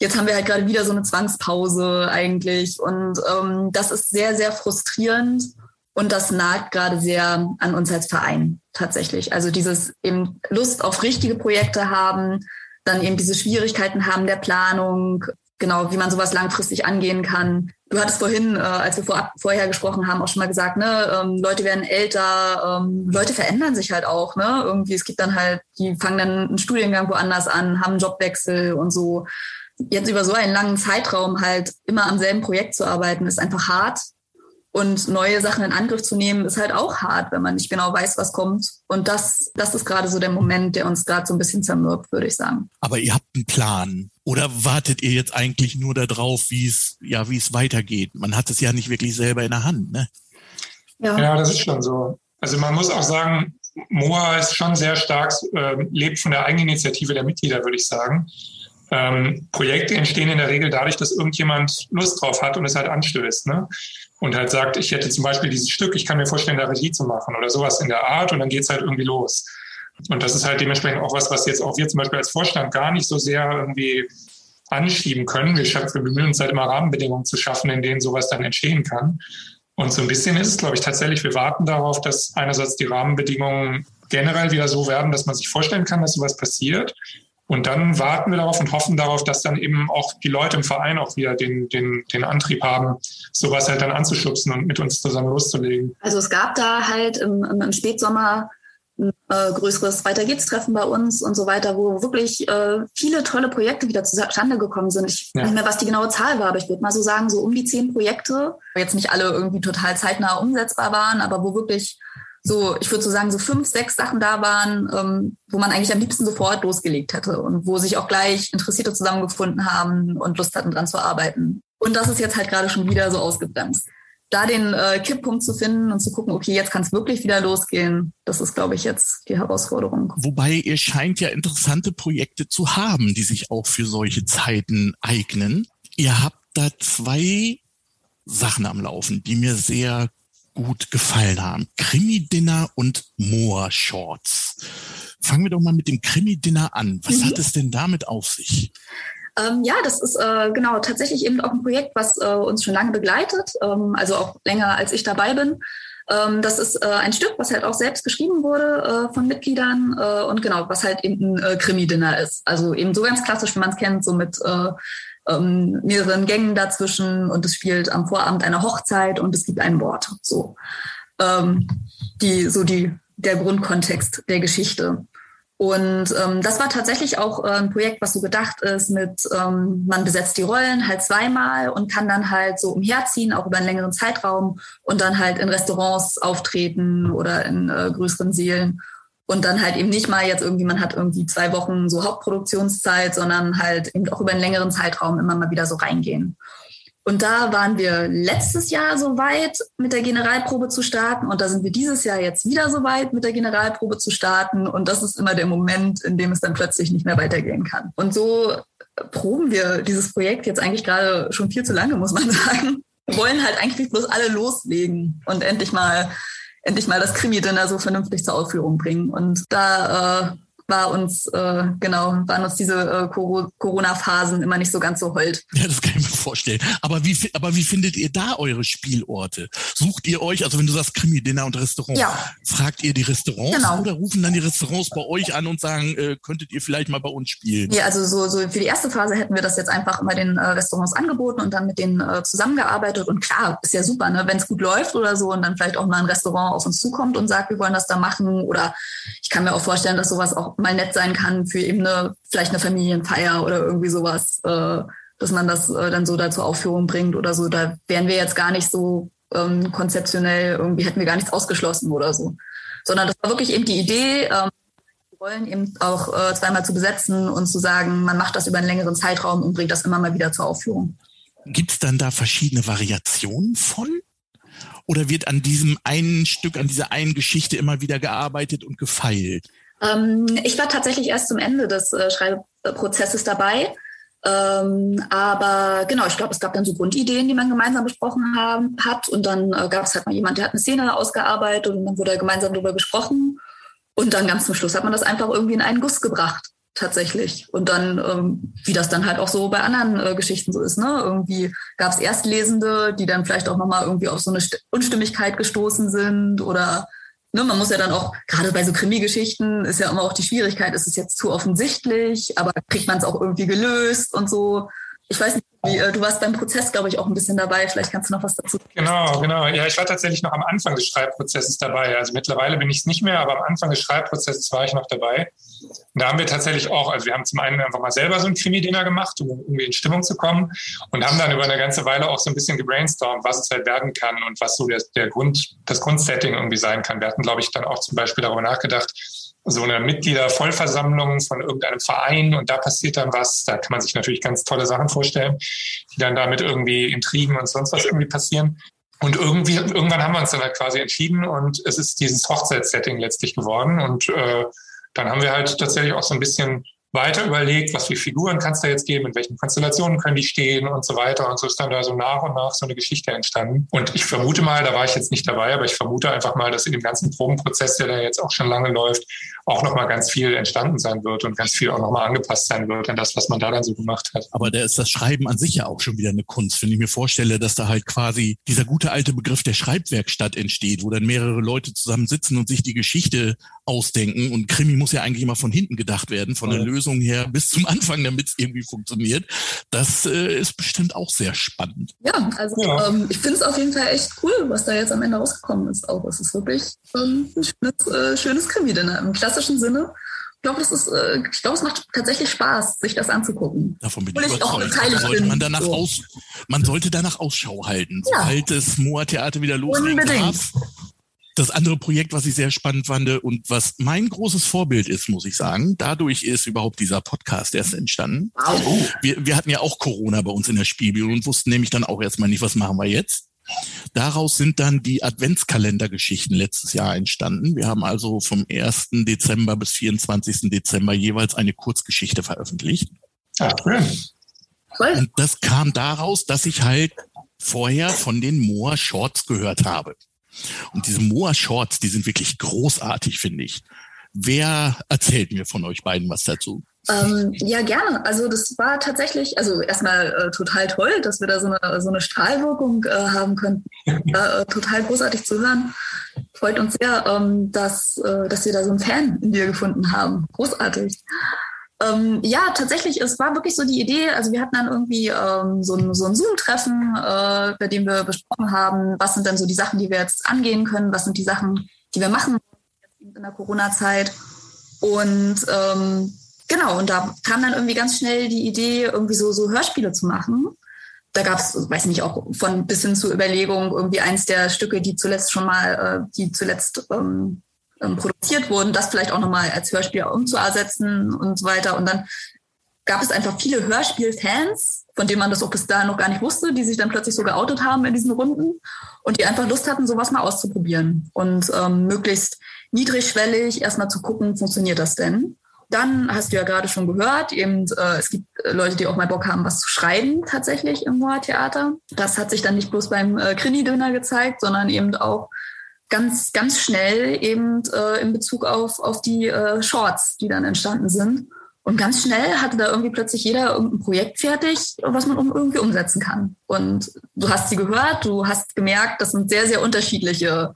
jetzt haben wir halt gerade wieder so eine Zwangspause eigentlich und ähm, das ist sehr, sehr frustrierend und das nagt gerade sehr an uns als Verein tatsächlich. Also dieses eben Lust auf richtige Projekte haben, dann eben diese Schwierigkeiten haben der Planung, genau, wie man sowas langfristig angehen kann. Du hattest vorhin, äh, als wir vor, vorher gesprochen haben, auch schon mal gesagt, ne, ähm, Leute werden älter, ähm, Leute verändern sich halt auch, ne? Irgendwie, es gibt dann halt, die fangen dann einen Studiengang woanders an, haben einen Jobwechsel und so. Jetzt über so einen langen Zeitraum halt immer am selben Projekt zu arbeiten, ist einfach hart. Und neue Sachen in Angriff zu nehmen, ist halt auch hart, wenn man nicht genau weiß, was kommt. Und das, das ist gerade so der Moment, der uns gerade so ein bisschen zermürbt, würde ich sagen. Aber ihr habt einen Plan. Oder wartet ihr jetzt eigentlich nur darauf, wie es, ja, wie es weitergeht? Man hat es ja nicht wirklich selber in der Hand, ne? Ja. ja, das ist schon so. Also man muss auch sagen, Moa ist schon sehr stark, äh, lebt von der Eigeninitiative der Mitglieder, würde ich sagen. Ähm, Projekte entstehen in der Regel dadurch, dass irgendjemand Lust drauf hat und es halt anstößt. Ne? Und halt sagt, ich hätte zum Beispiel dieses Stück, ich kann mir vorstellen, da Regie zu machen oder sowas in der Art und dann geht's halt irgendwie los. Und das ist halt dementsprechend auch was, was jetzt auch wir zum Beispiel als Vorstand gar nicht so sehr irgendwie anschieben können. Wir, wir bemühen uns halt immer Rahmenbedingungen zu schaffen, in denen sowas dann entstehen kann. Und so ein bisschen ist es, glaube ich, tatsächlich, wir warten darauf, dass einerseits die Rahmenbedingungen generell wieder so werden, dass man sich vorstellen kann, dass sowas passiert. Und dann warten wir darauf und hoffen darauf, dass dann eben auch die Leute im Verein auch wieder den, den, den Antrieb haben, sowas halt dann anzuschubsen und mit uns zusammen loszulegen. Also es gab da halt im, im Spätsommer äh, größeres Weiter geht's Treffen bei uns und so weiter, wo wirklich äh, viele tolle Projekte wieder zustande gekommen sind. Ich ja. weiß nicht mehr, was die genaue Zahl war, aber ich würde mal so sagen, so um die zehn Projekte, jetzt nicht alle irgendwie total zeitnah umsetzbar waren, aber wo wirklich so, ich würde so sagen, so fünf, sechs Sachen da waren, ähm, wo man eigentlich am liebsten sofort losgelegt hätte und wo sich auch gleich Interessierte zusammengefunden haben und Lust hatten, dran zu arbeiten. Und das ist jetzt halt gerade schon wieder so ausgebremst da den äh, Kipppunkt zu finden und zu gucken, okay, jetzt kann es wirklich wieder losgehen, das ist, glaube ich, jetzt die Herausforderung. Wobei ihr scheint ja interessante Projekte zu haben, die sich auch für solche Zeiten eignen. Ihr habt da zwei Sachen am Laufen, die mir sehr gut gefallen haben. Krimi-Dinner und Moor-Shorts. Fangen wir doch mal mit dem Krimi-Dinner an. Was mhm. hat es denn damit auf sich? Ähm, ja, das ist äh, genau tatsächlich eben auch ein Projekt, was äh, uns schon lange begleitet, ähm, also auch länger als ich dabei bin. Ähm, das ist äh, ein Stück, was halt auch selbst geschrieben wurde äh, von Mitgliedern äh, und genau, was halt eben ein äh, Krimi-Dinner ist. Also eben so ganz klassisch, wie man es kennt, so mit äh, ähm, mehreren Gängen dazwischen und es spielt am Vorabend einer Hochzeit und es gibt ein Wort. So, ähm, die so die der Grundkontext der Geschichte. Und ähm, das war tatsächlich auch äh, ein Projekt, was so gedacht ist mit, ähm, man besetzt die Rollen halt zweimal und kann dann halt so umherziehen, auch über einen längeren Zeitraum und dann halt in Restaurants auftreten oder in äh, größeren Seelen. Und dann halt eben nicht mal jetzt irgendwie, man hat irgendwie zwei Wochen so Hauptproduktionszeit, sondern halt eben auch über einen längeren Zeitraum immer mal wieder so reingehen. Und da waren wir letztes Jahr so weit, mit der Generalprobe zu starten. Und da sind wir dieses Jahr jetzt wieder so weit, mit der Generalprobe zu starten. Und das ist immer der Moment, in dem es dann plötzlich nicht mehr weitergehen kann. Und so proben wir dieses Projekt jetzt eigentlich gerade schon viel zu lange, muss man sagen. Wir wollen halt eigentlich bloß alle loslegen und endlich mal, endlich mal das Krimi-Dinner so vernünftig zur Aufführung bringen. Und da äh, war uns, äh, genau, waren uns diese äh, Corona-Phasen immer nicht so ganz so hold. Ja, das kann ich mir vorstellen. Aber wie, aber wie findet ihr da eure Spielorte? Sucht ihr euch, also wenn du sagst Krimi-Dinner und Restaurant, ja. fragt ihr die Restaurants genau. oder rufen dann die Restaurants bei euch an und sagen, äh, könntet ihr vielleicht mal bei uns spielen? Ja, also so, so für die erste Phase hätten wir das jetzt einfach immer den äh, Restaurants angeboten und dann mit denen äh, zusammengearbeitet. Und klar, ist ja super, ne? wenn es gut läuft oder so und dann vielleicht auch mal ein Restaurant auf uns zukommt und sagt, wir wollen das da machen. Oder ich kann mir auch vorstellen, dass sowas auch mal nett sein kann für eben eine, vielleicht eine Familienfeier oder irgendwie sowas, äh, dass man das äh, dann so da zur Aufführung bringt oder so. Da wären wir jetzt gar nicht so ähm, konzeptionell, irgendwie hätten wir gar nichts ausgeschlossen oder so. Sondern das war wirklich eben die Idee, ähm, die Rollen eben auch äh, zweimal zu besetzen und zu sagen, man macht das über einen längeren Zeitraum und bringt das immer mal wieder zur Aufführung. Gibt es dann da verschiedene Variationen von? Oder wird an diesem einen Stück, an dieser einen Geschichte immer wieder gearbeitet und gefeilt? Ähm, ich war tatsächlich erst zum Ende des äh, Schreibprozesses dabei. Ähm, aber genau, ich glaube, es gab dann so Grundideen, die man gemeinsam besprochen haben, hat. Und dann äh, gab es halt mal jemand, der hat eine Szene ausgearbeitet und dann wurde gemeinsam darüber gesprochen. Und dann ganz zum Schluss hat man das einfach irgendwie in einen Guss gebracht, tatsächlich. Und dann, ähm, wie das dann halt auch so bei anderen äh, Geschichten so ist, ne? Irgendwie gab es Erstlesende, die dann vielleicht auch nochmal irgendwie auf so eine Unstimmigkeit gestoßen sind oder ne, man muss ja dann auch, gerade bei so Krimi-Geschichten ist ja immer auch die Schwierigkeit, ist es jetzt zu offensichtlich, aber kriegt man es auch irgendwie gelöst und so. Ich weiß nicht, wie, äh, du warst beim Prozess, glaube ich, auch ein bisschen dabei. Vielleicht kannst du noch was dazu sagen. Genau, genau. Ja, ich war tatsächlich noch am Anfang des Schreibprozesses dabei. Also mittlerweile bin ich es nicht mehr, aber am Anfang des Schreibprozesses war ich noch dabei. Und da haben wir tatsächlich auch, also wir haben zum einen einfach mal selber so ein Krimi-Dinner gemacht, um irgendwie in Stimmung zu kommen und haben dann über eine ganze Weile auch so ein bisschen gebrainstormt, was es halt werden kann und was so der, der Grund, das Grundsetting irgendwie sein kann. Wir hatten, glaube ich, dann auch zum Beispiel darüber nachgedacht, so eine Mitgliedervollversammlung von irgendeinem Verein und da passiert dann was. Da kann man sich natürlich ganz tolle Sachen vorstellen, die dann damit irgendwie Intrigen und sonst was irgendwie passieren. Und irgendwie, irgendwann haben wir uns dann halt quasi entschieden und es ist dieses Hochzeitssetting letztlich geworden. Und äh, dann haben wir halt tatsächlich auch so ein bisschen weiter überlegt, was für Figuren kannst du jetzt geben, in welchen Konstellationen können die stehen und so weiter. Und so ist dann da so nach und nach so eine Geschichte entstanden. Und ich vermute mal, da war ich jetzt nicht dabei, aber ich vermute einfach mal, dass in dem ganzen Probenprozess, der da jetzt auch schon lange läuft, auch nochmal ganz viel entstanden sein wird und ganz viel auch nochmal angepasst sein wird an das, was man da dann so gemacht hat. Aber da ist das Schreiben an sich ja auch schon wieder eine Kunst, wenn ich mir vorstelle, dass da halt quasi dieser gute alte Begriff der Schreibwerkstatt entsteht, wo dann mehrere Leute zusammen sitzen und sich die Geschichte ausdenken. Und Krimi muss ja eigentlich immer von hinten gedacht werden, von der Lösung her bis zum Anfang, damit es irgendwie funktioniert. Das äh, ist bestimmt auch sehr spannend. Ja, also ja. Ähm, ich finde es auf jeden Fall echt cool, was da jetzt am Ende rausgekommen ist. Auch es ist wirklich ähm, ein schönes, äh, schönes Krimi-Dinner im klassischen Sinne. Ich glaube, das ist, äh, ich glaube, es macht tatsächlich Spaß, sich das anzugucken. Davon bin ich, ich auch beteiligt sollte man danach so. aus, man sollte danach Ausschau halten, ja. sobald das Moa-Theater wieder loslegen darf das andere Projekt, was ich sehr spannend fand und was mein großes Vorbild ist, muss ich sagen, dadurch ist überhaupt dieser Podcast erst entstanden. Wow. Wir, wir hatten ja auch Corona bei uns in der Spielbühne und wussten nämlich dann auch erstmal nicht, was machen wir jetzt. Daraus sind dann die Adventskalendergeschichten letztes Jahr entstanden. Wir haben also vom 1. Dezember bis 24. Dezember jeweils eine Kurzgeschichte veröffentlicht. Ach, Und das kam daraus, dass ich halt vorher von den Moa Shorts gehört habe. Und diese Moa Shorts, die sind wirklich großartig, finde ich. Wer erzählt mir von euch beiden was dazu? Ähm, ja, gerne. Also das war tatsächlich, also erstmal äh, total toll, dass wir da so eine, so eine Strahlwirkung äh, haben können. Äh, total großartig zu hören. Freut uns sehr, ähm, dass, äh, dass wir da so einen Fan in dir gefunden haben. Großartig. Ähm, ja, tatsächlich, es war wirklich so die Idee, also wir hatten dann irgendwie ähm, so ein, so ein Zoom-Treffen, äh, bei dem wir besprochen haben, was sind denn so die Sachen, die wir jetzt angehen können, was sind die Sachen, die wir machen in der Corona-Zeit. Und ähm, genau, und da kam dann irgendwie ganz schnell die Idee, irgendwie so, so Hörspiele zu machen. Da gab es, weiß nicht, auch von bis hin zur Überlegung, irgendwie eins der Stücke, die zuletzt schon mal, äh, die zuletzt ähm, ähm, produziert wurden, das vielleicht auch nochmal als Hörspiel umzuersetzen und so weiter. Und dann gab es einfach viele Hörspielfans, von denen man das auch bis dahin noch gar nicht wusste, die sich dann plötzlich so geoutet haben in diesen Runden und die einfach Lust hatten, sowas mal auszuprobieren und ähm, möglichst niedrigschwellig erstmal zu gucken, funktioniert das denn? Dann hast du ja gerade schon gehört, eben äh, es gibt Leute, die auch mal Bock haben, was zu schreiben tatsächlich im Moa-Theater. Das hat sich dann nicht bloß beim äh, Krini-Döner gezeigt, sondern eben auch ganz, ganz schnell eben äh, in Bezug auf, auf die äh, Shorts, die dann entstanden sind. Und ganz schnell hatte da irgendwie plötzlich jeder irgendein Projekt fertig, was man irgendwie umsetzen kann. Und du hast sie gehört, du hast gemerkt, das sind sehr, sehr unterschiedliche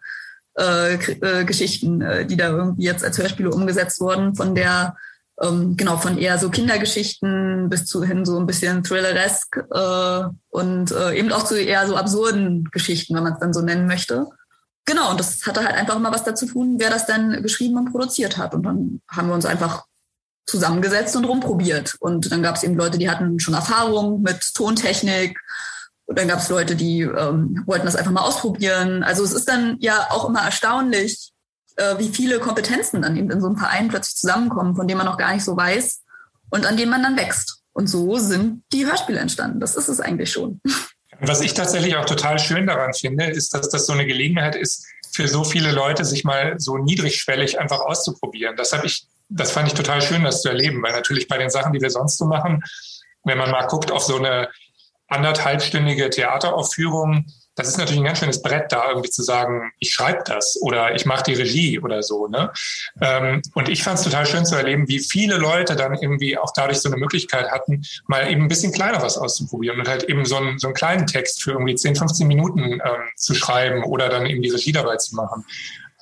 äh, äh, Geschichten, äh, die da irgendwie jetzt als Hörspiele umgesetzt wurden, von der ähm, genau von eher so Kindergeschichten bis zu hin so ein bisschen thrilleresk äh, und äh, eben auch zu eher so absurden Geschichten, wenn man es dann so nennen möchte. Genau, und das hatte halt einfach immer was dazu tun, wer das dann geschrieben und produziert hat. Und dann haben wir uns einfach zusammengesetzt und rumprobiert. Und dann gab es eben Leute, die hatten schon Erfahrung mit Tontechnik. Und dann gab es Leute, die ähm, wollten das einfach mal ausprobieren. Also es ist dann ja auch immer erstaunlich, äh, wie viele Kompetenzen dann eben in so einem Verein plötzlich zusammenkommen, von denen man noch gar nicht so weiß und an denen man dann wächst. Und so sind die Hörspiele entstanden. Das ist es eigentlich schon. Was ich tatsächlich auch total schön daran finde, ist, dass das so eine Gelegenheit ist, für so viele Leute sich mal so niedrigschwellig einfach auszuprobieren. Das habe ich, das fand ich total schön, das zu erleben, weil natürlich bei den Sachen, die wir sonst so machen, wenn man mal guckt auf so eine anderthalbstündige Theateraufführung, das ist natürlich ein ganz schönes Brett, da irgendwie zu sagen, ich schreibe das oder ich mache die Regie oder so. Ne? Ähm, und ich fand es total schön zu erleben, wie viele Leute dann irgendwie auch dadurch so eine Möglichkeit hatten, mal eben ein bisschen kleiner was auszuprobieren und halt eben so einen, so einen kleinen Text für irgendwie 10, 15 Minuten ähm, zu schreiben oder dann eben die Regie dabei zu machen.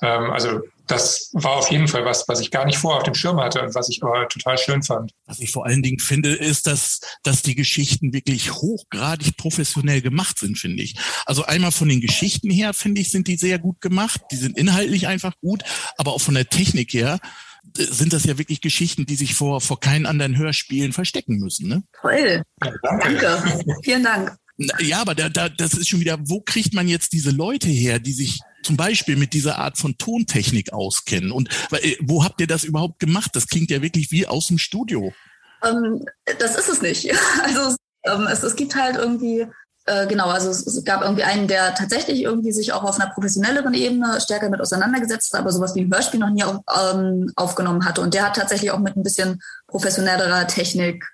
Ähm, also das war auf jeden Fall was, was ich gar nicht vor auf dem Schirm hatte und was ich aber total schön fand. Was ich vor allen Dingen finde, ist, dass, dass die Geschichten wirklich hochgradig professionell gemacht sind, finde ich. Also einmal von den Geschichten her, finde ich, sind die sehr gut gemacht. Die sind inhaltlich einfach gut, aber auch von der Technik her äh, sind das ja wirklich Geschichten, die sich vor, vor keinen anderen Hörspielen verstecken müssen. Ne? Toll. Ja, danke. danke. Vielen Dank. Ja, aber da, da, das ist schon wieder, wo kriegt man jetzt diese Leute her, die sich zum Beispiel mit dieser Art von Tontechnik auskennen? Und äh, wo habt ihr das überhaupt gemacht? Das klingt ja wirklich wie aus dem Studio. Ähm, das ist es nicht. Also ähm, es, es gibt halt irgendwie äh, genau, also es, gab irgendwie einen, der tatsächlich irgendwie sich auch auf einer professionelleren Ebene stärker mit auseinandergesetzt hat, aber sowas wie ein Hörspiel noch nie auf, ähm, aufgenommen hatte. Und der hat tatsächlich auch mit ein bisschen professionellerer Technik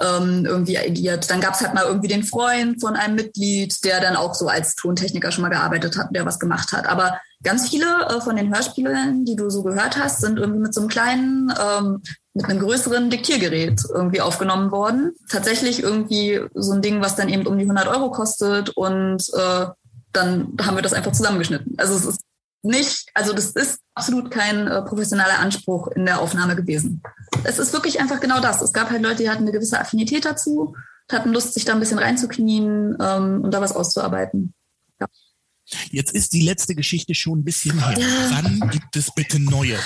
ähm, irgendwie agiert. Dann gab es halt mal irgendwie den Freund von einem Mitglied, der dann auch so als Tontechniker schon mal gearbeitet hat, der was gemacht hat. Aber ganz viele äh, von den Hörspielen, die du so gehört hast, sind irgendwie mit so einem kleinen, ähm, mit einem größeren Diktiergerät irgendwie aufgenommen worden. Tatsächlich irgendwie so ein Ding, was dann eben um die 100 Euro kostet und äh, dann haben wir das einfach zusammengeschnitten. Also es ist nicht, also das ist absolut kein äh, professioneller Anspruch in der Aufnahme gewesen. Es ist wirklich einfach genau das. Es gab halt Leute, die hatten eine gewisse Affinität dazu, hatten Lust, sich da ein bisschen reinzuknien ähm, und da was auszuarbeiten. Jetzt ist die letzte Geschichte schon ein bisschen her. Ja. Wann gibt es bitte neue?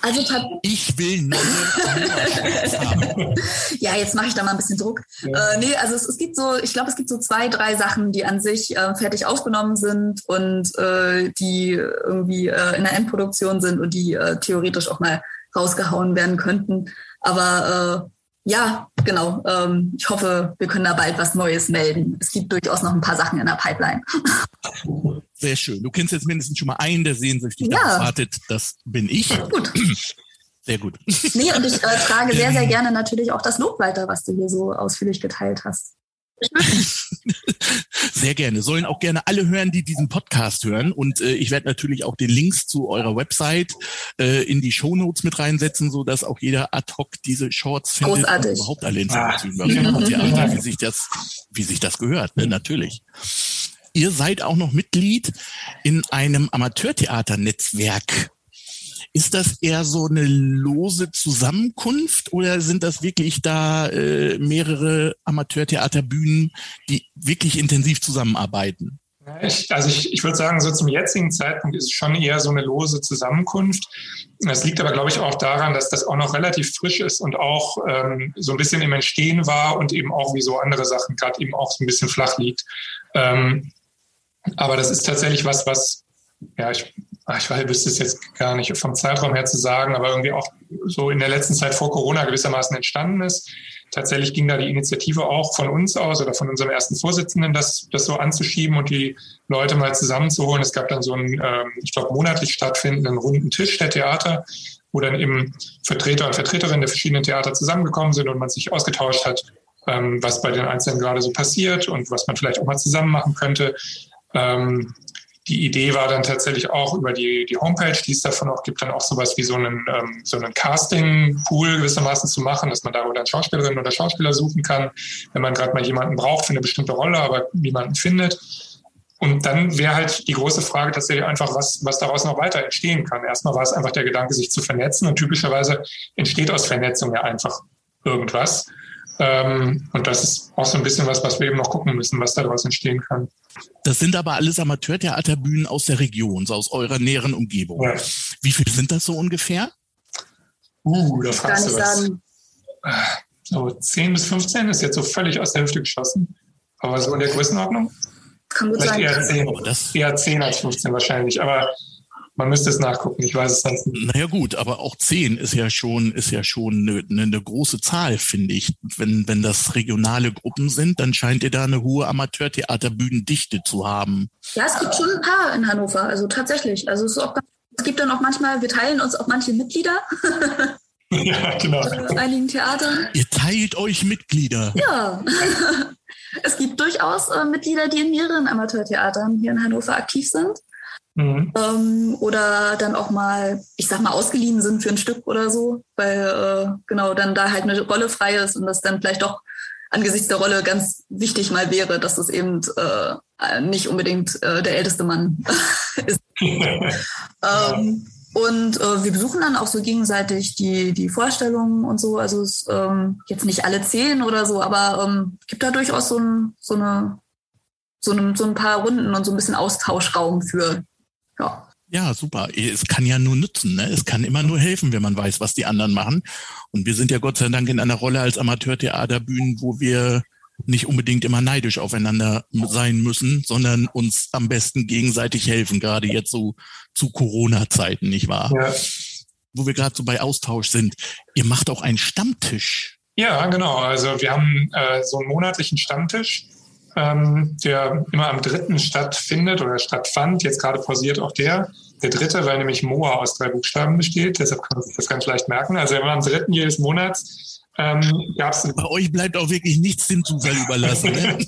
Also ich will neue. Ja, jetzt mache ich da mal ein bisschen Druck. Ja. Äh, nee, also es, es, gibt so, ich glaube, es gibt so zwei, drei Sachen, die an sich äh, fertig aufgenommen sind und äh, die irgendwie äh, in der Endproduktion sind und die äh, theoretisch auch mal rausgehauen werden könnten. Aber äh, ja, genau. Ähm, ich hoffe, wir können da bald was Neues melden. Es gibt durchaus noch ein paar Sachen in der Pipeline. Sehr schön. Du kennst jetzt mindestens schon mal einen, der sehnsüchtig ja. darauf wartet. Das bin ich. Gut. Sehr gut. Nee, und ich äh, trage sehr, sehr gerne natürlich auch das Lob weiter, was du hier so ausführlich geteilt hast. Sehr gerne. Sollen auch gerne alle hören, die diesen Podcast hören. Und äh, ich werde natürlich auch den Links zu eurer Website äh, in die Shownotes mit reinsetzen, so dass auch jeder ad hoc diese Shorts findet Großartig. und überhaupt alle Informationen über Theater, wie sich das, wie sich das gehört, ne? natürlich. Ihr seid auch noch Mitglied in einem Amateurtheaternetzwerk. Ist das eher so eine lose Zusammenkunft oder sind das wirklich da äh, mehrere Amateurtheaterbühnen, die wirklich intensiv zusammenarbeiten? Ich, also ich, ich würde sagen, so zum jetzigen Zeitpunkt ist es schon eher so eine lose Zusammenkunft. Das liegt aber, glaube ich, auch daran, dass das auch noch relativ frisch ist und auch ähm, so ein bisschen im Entstehen war und eben auch wie so andere Sachen gerade eben auch so ein bisschen flach liegt. Ähm, aber das ist tatsächlich was, was, ja, ich, ich weiß, wüsste es jetzt gar nicht vom Zeitraum her zu sagen, aber irgendwie auch so in der letzten Zeit vor Corona gewissermaßen entstanden ist. Tatsächlich ging da die Initiative auch von uns aus oder von unserem ersten Vorsitzenden, das, das so anzuschieben und die Leute mal zusammenzuholen. Es gab dann so einen, ähm, ich glaube, monatlich stattfindenden runden Tisch der Theater, wo dann eben Vertreter und Vertreterinnen der verschiedenen Theater zusammengekommen sind und man sich ausgetauscht hat, ähm, was bei den Einzelnen gerade so passiert und was man vielleicht auch mal zusammen machen könnte. Ähm, die Idee war dann tatsächlich auch über die, die Homepage, die es davon auch gibt, dann auch sowas wie so einen, ähm, so einen Casting-Pool gewissermaßen zu machen, dass man darüber dann Schauspielerinnen oder Schauspieler suchen kann, wenn man gerade mal jemanden braucht für eine bestimmte Rolle, aber niemanden findet. Und dann wäre halt die große Frage tatsächlich einfach, was, was daraus noch weiter entstehen kann. Erstmal war es einfach der Gedanke, sich zu vernetzen und typischerweise entsteht aus Vernetzung ja einfach irgendwas. Ähm, und das ist auch so ein bisschen was, was wir eben noch gucken müssen, was daraus entstehen kann. Das sind aber alles Amateurtheaterbühnen aus der Region, so aus eurer näheren Umgebung. Ja. Wie viele sind das so ungefähr? Uh, da fragst du was. Sagen. So 10 bis 15 ist jetzt so völlig aus der Hüfte geschossen. Aber so in der Größenordnung? Kann gut Vielleicht sein. Eher 10, eher 10 als 15 wahrscheinlich. Aber man müsste es nachgucken, ich weiß es sonst nicht. Naja gut, aber auch zehn ist ja schon, ist ja schon eine, eine große Zahl, finde ich. Wenn, wenn das regionale Gruppen sind, dann scheint ihr da eine hohe Amateurtheaterbühnendichte zu haben. Ja, es gibt schon ein paar in Hannover, also tatsächlich. Also es, auch, es gibt dann auch manchmal, wir teilen uns auch manche Mitglieder. ja, genau. Äh, einigen Theatern. Ihr teilt euch Mitglieder. Ja. es gibt durchaus äh, Mitglieder, die in mehreren Amateurtheatern hier in Hannover aktiv sind. Mhm. Ähm, oder dann auch mal, ich sag mal, ausgeliehen sind für ein Stück oder so, weil äh, genau dann da halt eine Rolle frei ist und das dann vielleicht doch angesichts der Rolle ganz wichtig mal wäre, dass es eben äh, nicht unbedingt äh, der älteste Mann ist. ähm, und äh, wir besuchen dann auch so gegenseitig die, die Vorstellungen und so. Also es, ähm, jetzt nicht alle zehn oder so, aber ähm, gibt da durchaus so, ein, so, eine, so, ein, so ein paar Runden und so ein bisschen Austauschraum für. Ja. Ja, super. Es kann ja nur nützen. Ne? Es kann immer nur helfen, wenn man weiß, was die anderen machen. Und wir sind ja Gott sei Dank in einer Rolle als Amateurtheaterbühnen, wo wir nicht unbedingt immer neidisch aufeinander sein müssen, sondern uns am besten gegenseitig helfen, gerade jetzt so zu Corona-Zeiten, nicht wahr? Ja. Wo wir gerade so bei Austausch sind. Ihr macht auch einen Stammtisch. Ja, genau. Also wir haben äh, so einen monatlichen Stammtisch, ähm, der immer am dritten stattfindet oder stattfand. Jetzt gerade pausiert auch der. Der dritte, weil nämlich Moa aus drei Buchstaben besteht. Deshalb kann man sich das ganz leicht merken. Also immer am dritten jedes Monats ähm, gab's Bei euch bleibt auch wirklich nichts dem Zufall überlassen. Ne?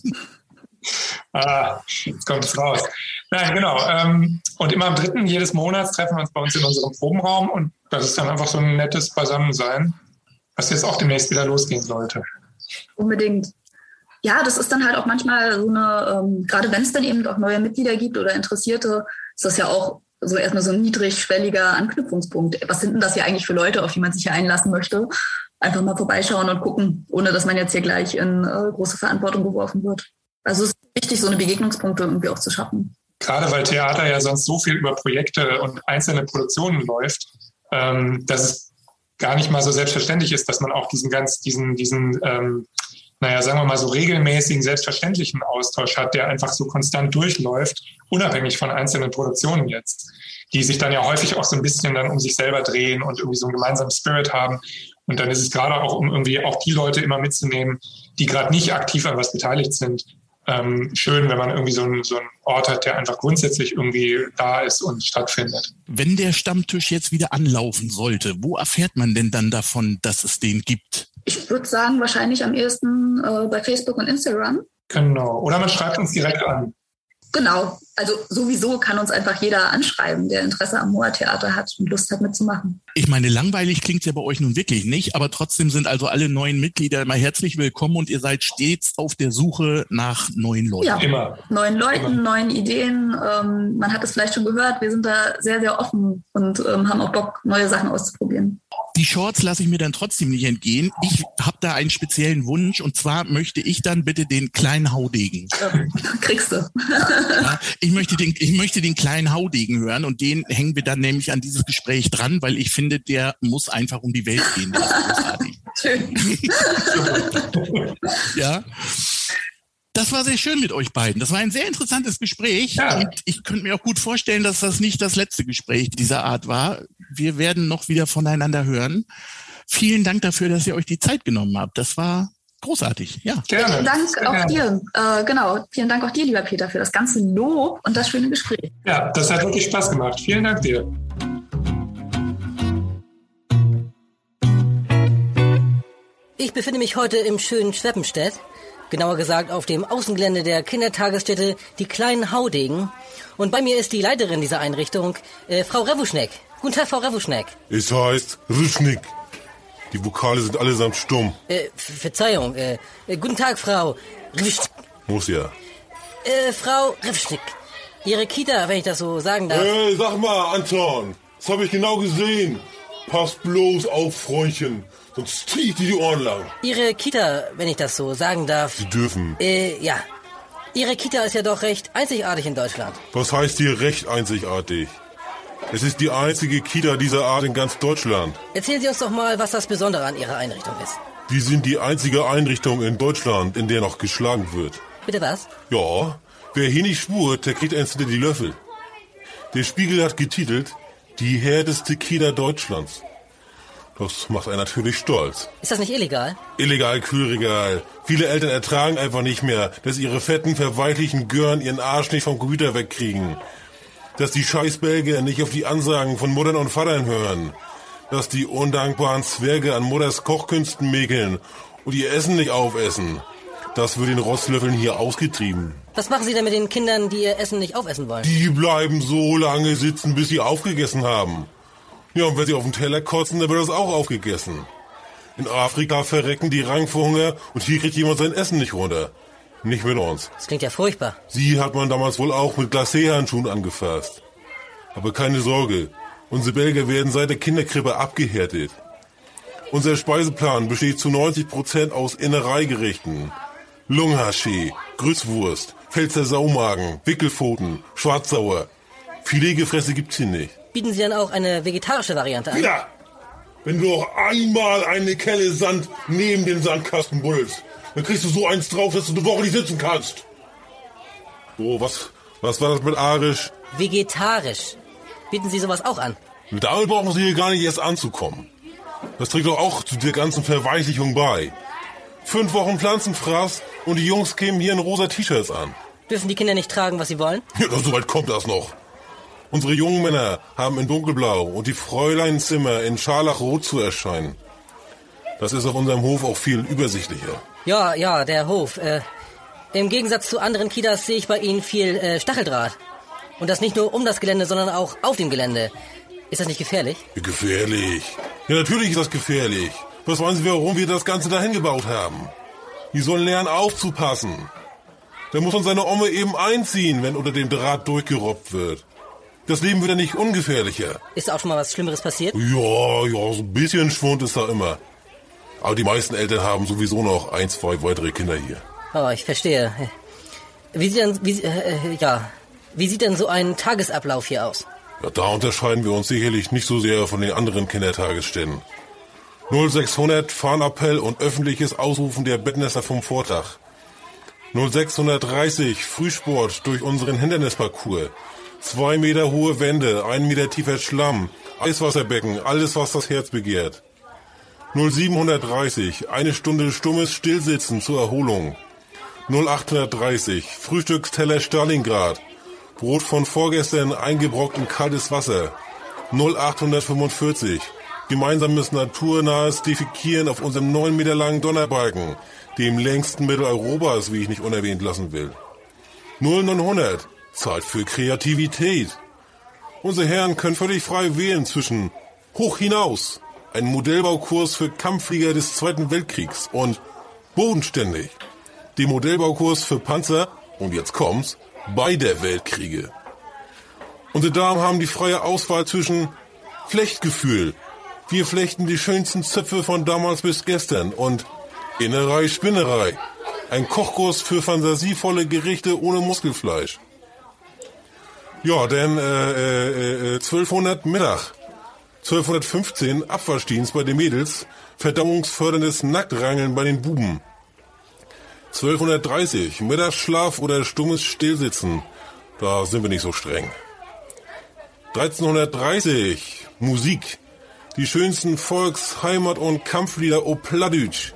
ah, jetzt kommt es raus. Nein, genau. Ähm, und immer am dritten jedes Monats treffen wir uns bei uns in unserem Probenraum und das ist dann einfach so ein nettes Beisammensein, was jetzt auch demnächst wieder losgehen sollte. Unbedingt. Ja, das ist dann halt auch manchmal so eine, ähm, gerade wenn es dann eben auch neue Mitglieder gibt oder Interessierte, ist das ja auch so erstmal so ein niedrigschwelliger Anknüpfungspunkt. Was sind denn das hier eigentlich für Leute, auf die man sich hier einlassen möchte? einfach mal vorbeischauen und gucken, ohne dass man jetzt hier gleich in äh, große Verantwortung geworfen wird. Also es ist wichtig, so eine Begegnungspunkte irgendwie auch zu schaffen. Gerade weil Theater ja sonst so viel über Projekte und einzelne Produktionen läuft, ähm, dass es gar nicht mal so selbstverständlich ist, dass man auch diesen ganz, diesen, diesen, ähm, naja, sagen wir mal so regelmäßigen, selbstverständlichen Austausch hat, der einfach so konstant durchläuft, unabhängig von einzelnen Produktionen jetzt, die sich dann ja häufig auch so ein bisschen dann um sich selber drehen und irgendwie so einen gemeinsamen Spirit haben. Und dann ist es gerade auch, um irgendwie auch die Leute immer mitzunehmen, die gerade nicht aktiv an was beteiligt sind, ähm, schön, wenn man irgendwie so einen, so einen Ort hat, der einfach grundsätzlich irgendwie da ist und stattfindet. Wenn der Stammtisch jetzt wieder anlaufen sollte, wo erfährt man denn dann davon, dass es den gibt? Ich würde sagen, wahrscheinlich am ehesten äh, bei Facebook und Instagram. Genau. Oder man schreibt uns direkt an. Genau. Also sowieso kann uns einfach jeder anschreiben, der Interesse am Moa-Theater hat und Lust hat mitzumachen. Ich meine, langweilig klingt ja bei euch nun wirklich nicht, aber trotzdem sind also alle neuen Mitglieder immer herzlich willkommen und ihr seid stets auf der Suche nach neuen Leuten. Ja, immer. Neuen Leuten, immer. neuen Ideen. Ähm, man hat es vielleicht schon gehört, wir sind da sehr, sehr offen und ähm, haben auch Bock, neue Sachen auszuprobieren. Die Shorts lasse ich mir dann trotzdem nicht entgehen. Ich habe da einen speziellen Wunsch und zwar möchte ich dann bitte den kleinen Haudegen. Kriegst du. Ja, ich möchte den, ich möchte den kleinen Haudegen hören und den hängen wir dann nämlich an dieses Gespräch dran, weil ich finde, der muss einfach um die Welt gehen. Schön. ja. Das war sehr schön mit euch beiden. Das war ein sehr interessantes Gespräch. Ja. Und ich könnte mir auch gut vorstellen, dass das nicht das letzte Gespräch dieser Art war. Wir werden noch wieder voneinander hören. Vielen Dank dafür, dass ihr euch die Zeit genommen habt. Das war großartig. Ja. Gerne. Vielen Dank auch dir. Äh, genau. Vielen Dank auch dir, lieber Peter, für das ganze Lob und das schöne Gespräch. Ja, das hat wirklich Spaß gemacht. Vielen Dank dir. Ich befinde mich heute im schönen Schweppenstedt genauer gesagt auf dem Außengelände der Kindertagesstätte Die kleinen Haudegen. Und bei mir ist die Leiterin dieser Einrichtung, äh, Frau Revuschneck. Guten Tag, Frau Revuschneck. Es heißt Ruschnick. Die Vokale sind allesamt stumm. Äh, Verzeihung. Äh, äh, guten Tag, Frau Revuschnick. Muss ja. Äh, Frau Revuschnick. Ihre Kita, wenn ich das so sagen darf. Äh, sag mal, Anton. Das habe ich genau gesehen. Pass bloß auf, Freundchen. Sonst zieh ich dir die Ohren lang. Ihre Kita, wenn ich das so sagen darf. Sie dürfen. Äh, ja. Ihre Kita ist ja doch recht einzigartig in Deutschland. Was heißt hier recht einzigartig? Es ist die einzige Kita dieser Art in ganz Deutschland. Erzählen Sie uns doch mal, was das Besondere an Ihrer Einrichtung ist. Wir sind die einzige Einrichtung in Deutschland, in der noch geschlagen wird. Bitte was? Ja, wer hier nicht spurt, der kriegt eins hinter die Löffel. Der Spiegel hat getitelt, die härteste Kita Deutschlands. Das macht einen natürlich stolz. Ist das nicht illegal? Illegal Kühlregal. Viele Eltern ertragen einfach nicht mehr, dass ihre fetten, verweichlichen Gören ihren Arsch nicht vom Computer wegkriegen. Dass die Scheißbelgier nicht auf die Ansagen von Muttern und Vatern hören. Dass die undankbaren Zwerge an Mutters Kochkünsten mäkeln und ihr Essen nicht aufessen. Das wird den Rostlöffeln hier ausgetrieben. Was machen Sie denn mit den Kindern, die ihr Essen nicht aufessen wollen? Die bleiben so lange sitzen, bis sie aufgegessen haben. Ja, und wenn sie auf den Teller kotzen, dann wird das auch aufgegessen. In Afrika verrecken die Rang vor Hunger und hier kriegt jemand sein Essen nicht runter. Nicht mit uns. Das klingt ja furchtbar. Sie hat man damals wohl auch mit Glacé-Handschuhen angefasst. Aber keine Sorge, unsere Belgier werden seit der Kinderkrippe abgehärtet. Unser Speiseplan besteht zu 90 Prozent aus Innereigerichten. Lunghaché, Grüßwurst, Pfälzer Saumagen, Wickelpfoten, Schwarzsauer. Filetgefresse gibt's hier nicht. Bieten Sie dann auch eine vegetarische Variante an? Ja! Wenn du noch einmal eine Kelle Sand neben den Sandkasten bullst, dann kriegst du so eins drauf, dass du eine Woche nicht sitzen kannst. So, was, was war das mit Arisch? Vegetarisch. Bieten Sie sowas auch an? Damit brauchen sie hier gar nicht erst anzukommen. Das trägt doch auch zu der ganzen Verweichlichung bei. Fünf Wochen Pflanzenfraß und die Jungs kämen hier in rosa T-Shirts an. Dürfen die Kinder nicht tragen, was sie wollen? Ja, so weit kommt das noch. Unsere jungen Männer haben in dunkelblau und die Fräuleinzimmer in scharlachrot zu erscheinen. Das ist auf unserem Hof auch viel übersichtlicher. Ja, ja, der Hof. Äh, Im Gegensatz zu anderen Kitas sehe ich bei Ihnen viel äh, Stacheldraht. Und das nicht nur um das Gelände, sondern auch auf dem Gelände. Ist das nicht gefährlich? Gefährlich. Ja, natürlich ist das gefährlich. Was meinen Sie, warum wir das Ganze dahin gebaut haben? Die sollen lernen aufzupassen. Da muss man seine Omme eben einziehen, wenn unter dem Draht durchgerobbt wird. Das Leben wird ja nicht ungefährlicher. Ist auch schon mal was Schlimmeres passiert? Ja, ja, so ein bisschen Schwund ist da immer. Aber die meisten Eltern haben sowieso noch ein, zwei weitere Kinder hier. Oh, ich verstehe. Wie sieht denn, wie, äh, ja, wie sieht denn so ein Tagesablauf hier aus? Ja, da unterscheiden wir uns sicherlich nicht so sehr von den anderen Kindertagesstätten. 0600 Fahnappell und öffentliches Ausrufen der Bettnester vom Vortag. 0630 Frühsport durch unseren Hindernisparcours. Zwei Meter hohe Wände, ein Meter tiefer Schlamm, Eiswasserbecken, alles was das Herz begehrt. 0730 eine Stunde stummes Stillsitzen zur Erholung. 0830 Frühstücksteller Stalingrad. Brot von vorgestern eingebrockt in kaltes Wasser. 0845 gemeinsames naturnahes Defekieren auf unserem neun Meter langen Donnerbalken, dem längsten Mitteleuropas, wie ich nicht unerwähnt lassen will. 0900 Zeit für Kreativität. Unsere Herren können völlig frei wählen zwischen Hoch hinaus, ein Modellbaukurs für Kampfflieger des Zweiten Weltkriegs und Bodenständig, dem Modellbaukurs für Panzer und jetzt kommt's, beider Weltkriege. Unsere Damen haben die freie Auswahl zwischen Flechtgefühl, wir flechten die schönsten Zöpfe von damals bis gestern und Innerei Spinnerei, ein Kochkurs für fantasievolle Gerichte ohne Muskelfleisch. Ja, denn äh, äh, 1200 Mittag, 1215 Abwaschdienst bei den Mädels, verdauungsförderndes Nacktrangeln bei den Buben. 1230 Mittagsschlaf oder stummes Stillsitzen, da sind wir nicht so streng. 1330 Musik, die schönsten Volks-, Heimat- und Kampflieder Opladütsch,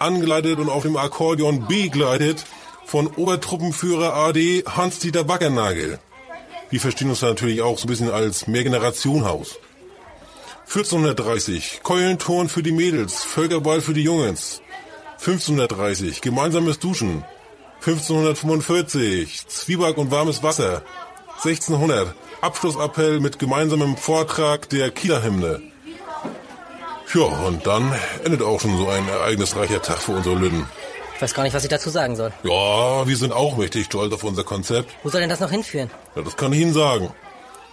angeleitet und auf dem Akkordeon begleitet von Obertruppenführer AD Hans-Dieter Backernagel. Die verstehen uns natürlich auch so ein bisschen als Mehrgenerationhaus. 1430 Keulenturn für die Mädels, Völkerball für die Jungs. 1530 gemeinsames Duschen. 1545 Zwieback und warmes Wasser. 1600 Abschlussappell mit gemeinsamem Vortrag der Kieler-Hymne. Ja, und dann endet auch schon so ein ereignisreicher Tag für unsere Lüden. Ich weiß gar nicht, was ich dazu sagen soll. Ja, wir sind auch mächtig stolz auf unser Konzept. Wo soll denn das noch hinführen? Ja, das kann ich Ihnen sagen.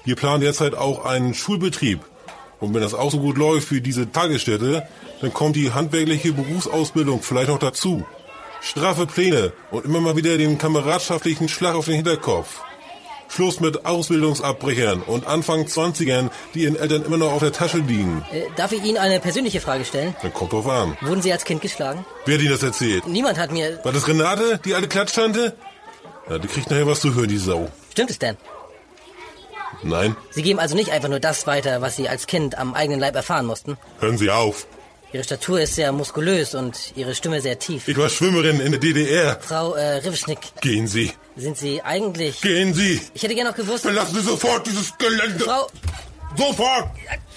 Wir planen derzeit auch einen Schulbetrieb. Und wenn das auch so gut läuft wie diese Tagesstätte, dann kommt die handwerkliche Berufsausbildung vielleicht noch dazu. Straffe Pläne und immer mal wieder den kameradschaftlichen Schlag auf den Hinterkopf. Schluss mit Ausbildungsabbrechern und Anfang 20ern, die ihren Eltern immer noch auf der Tasche liegen. Äh, darf ich Ihnen eine persönliche Frage stellen? Dann kommt drauf an. Wurden Sie als Kind geschlagen? Wer hat Ihnen das erzählt? Niemand hat mir... War das Renate, die alte Klatschtante? Ja, die kriegt nachher was zu hören, die Sau. Stimmt es denn? Nein? Sie geben also nicht einfach nur das weiter, was Sie als Kind am eigenen Leib erfahren mussten? Hören Sie auf. Ihre Statur ist sehr muskulös und Ihre Stimme sehr tief. Ich war Schwimmerin in der DDR. Frau äh, Rivischnick, Gehen Sie. Sind Sie eigentlich... Gehen Sie. Ich hätte gerne noch gewusst... Verlassen Sie sofort dieses Gelände. Frau... Sofort.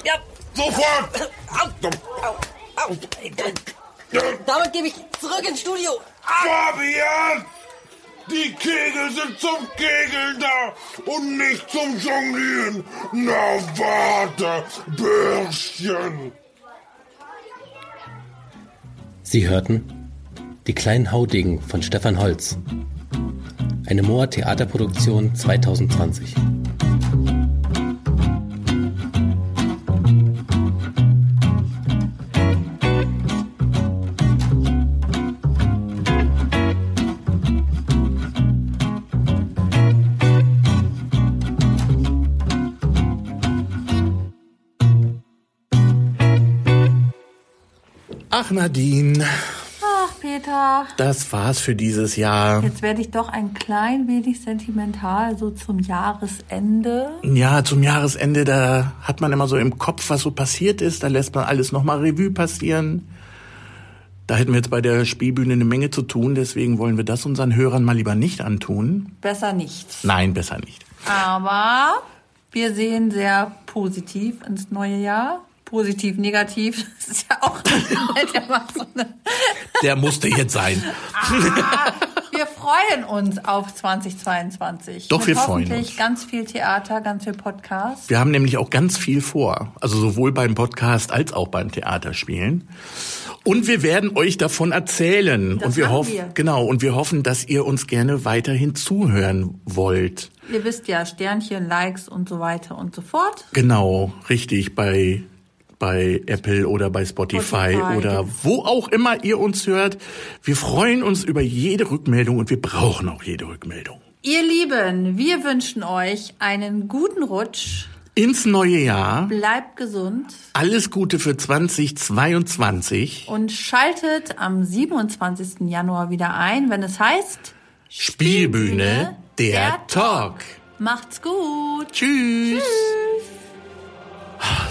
Ja, Sofort. au, au, au. Damit gebe ich zurück ins Studio. Fabian! Die Kegel sind zum Kegeln da und nicht zum Jonglieren. Na warte, Bürschchen. Sie hörten Die kleinen Haudegen von Stefan Holz. Eine Moa Theaterproduktion 2020. Ach Nadine. Peter. das war's für dieses Jahr. Jetzt werde ich doch ein klein wenig sentimental, so zum Jahresende. Ja, zum Jahresende, da hat man immer so im Kopf, was so passiert ist. Da lässt man alles nochmal Revue passieren. Da hätten wir jetzt bei der Spielbühne eine Menge zu tun, deswegen wollen wir das unseren Hörern mal lieber nicht antun. Besser nicht. Nein, besser nicht. Aber wir sehen sehr positiv ins neue Jahr. Positiv, negativ. Das ist ja auch der Der musste jetzt sein. Wir freuen uns auf 2022. Doch, Mit wir freuen uns. ganz viel Theater, ganz viel Podcast. Wir haben nämlich auch ganz viel vor. Also sowohl beim Podcast als auch beim Theaterspielen. Und wir werden euch davon erzählen. Das und wir hoffen, genau, und wir hoffen, dass ihr uns gerne weiterhin zuhören wollt. Ihr wisst ja, Sternchen, Likes und so weiter und so fort. Genau, richtig, bei, bei Apple oder bei Spotify, Spotify, oder wo auch immer ihr uns hört. Wir freuen uns über jede Rückmeldung und wir brauchen auch jede Rückmeldung. Ihr Lieben, wir wünschen euch einen guten Rutsch. Ins neue Jahr. Bleibt gesund Alles Gute für 2022. und schaltet am 27. Januar wieder ein, wenn es heißt Spielbühne, der Talk. Macht's gut. Tschüss.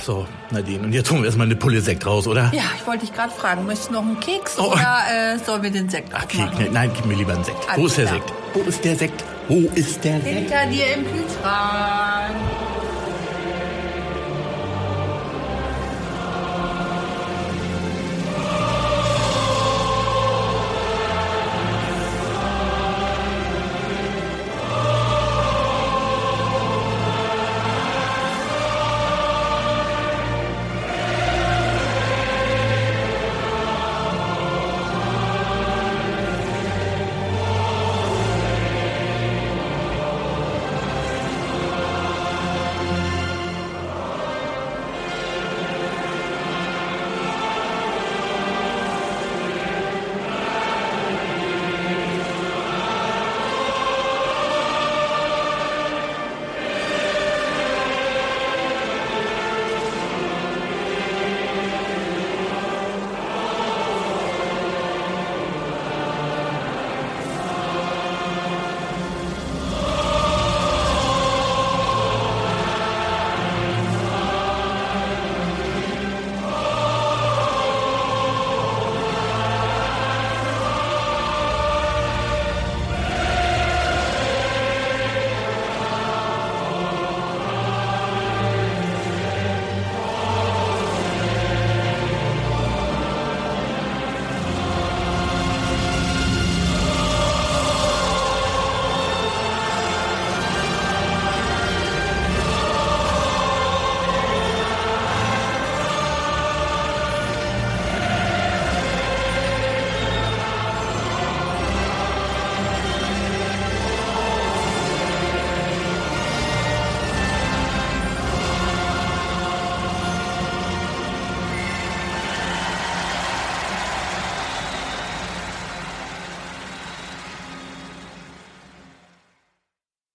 So, Nadine, und jetzt holen wir erstmal eine Pulle Sekt raus, oder? Ja, ich wollte dich gerade fragen, möchtest du noch einen Keks Oh. oder äh, sollen wir den Sekt Ach? Kek, nein, gib mir lieber einen Sekt. Wo Alles ist der klar. Sekt? Wo ist der Sekt? Wo ist der Sekt? Hinter dir im Kühlschrank.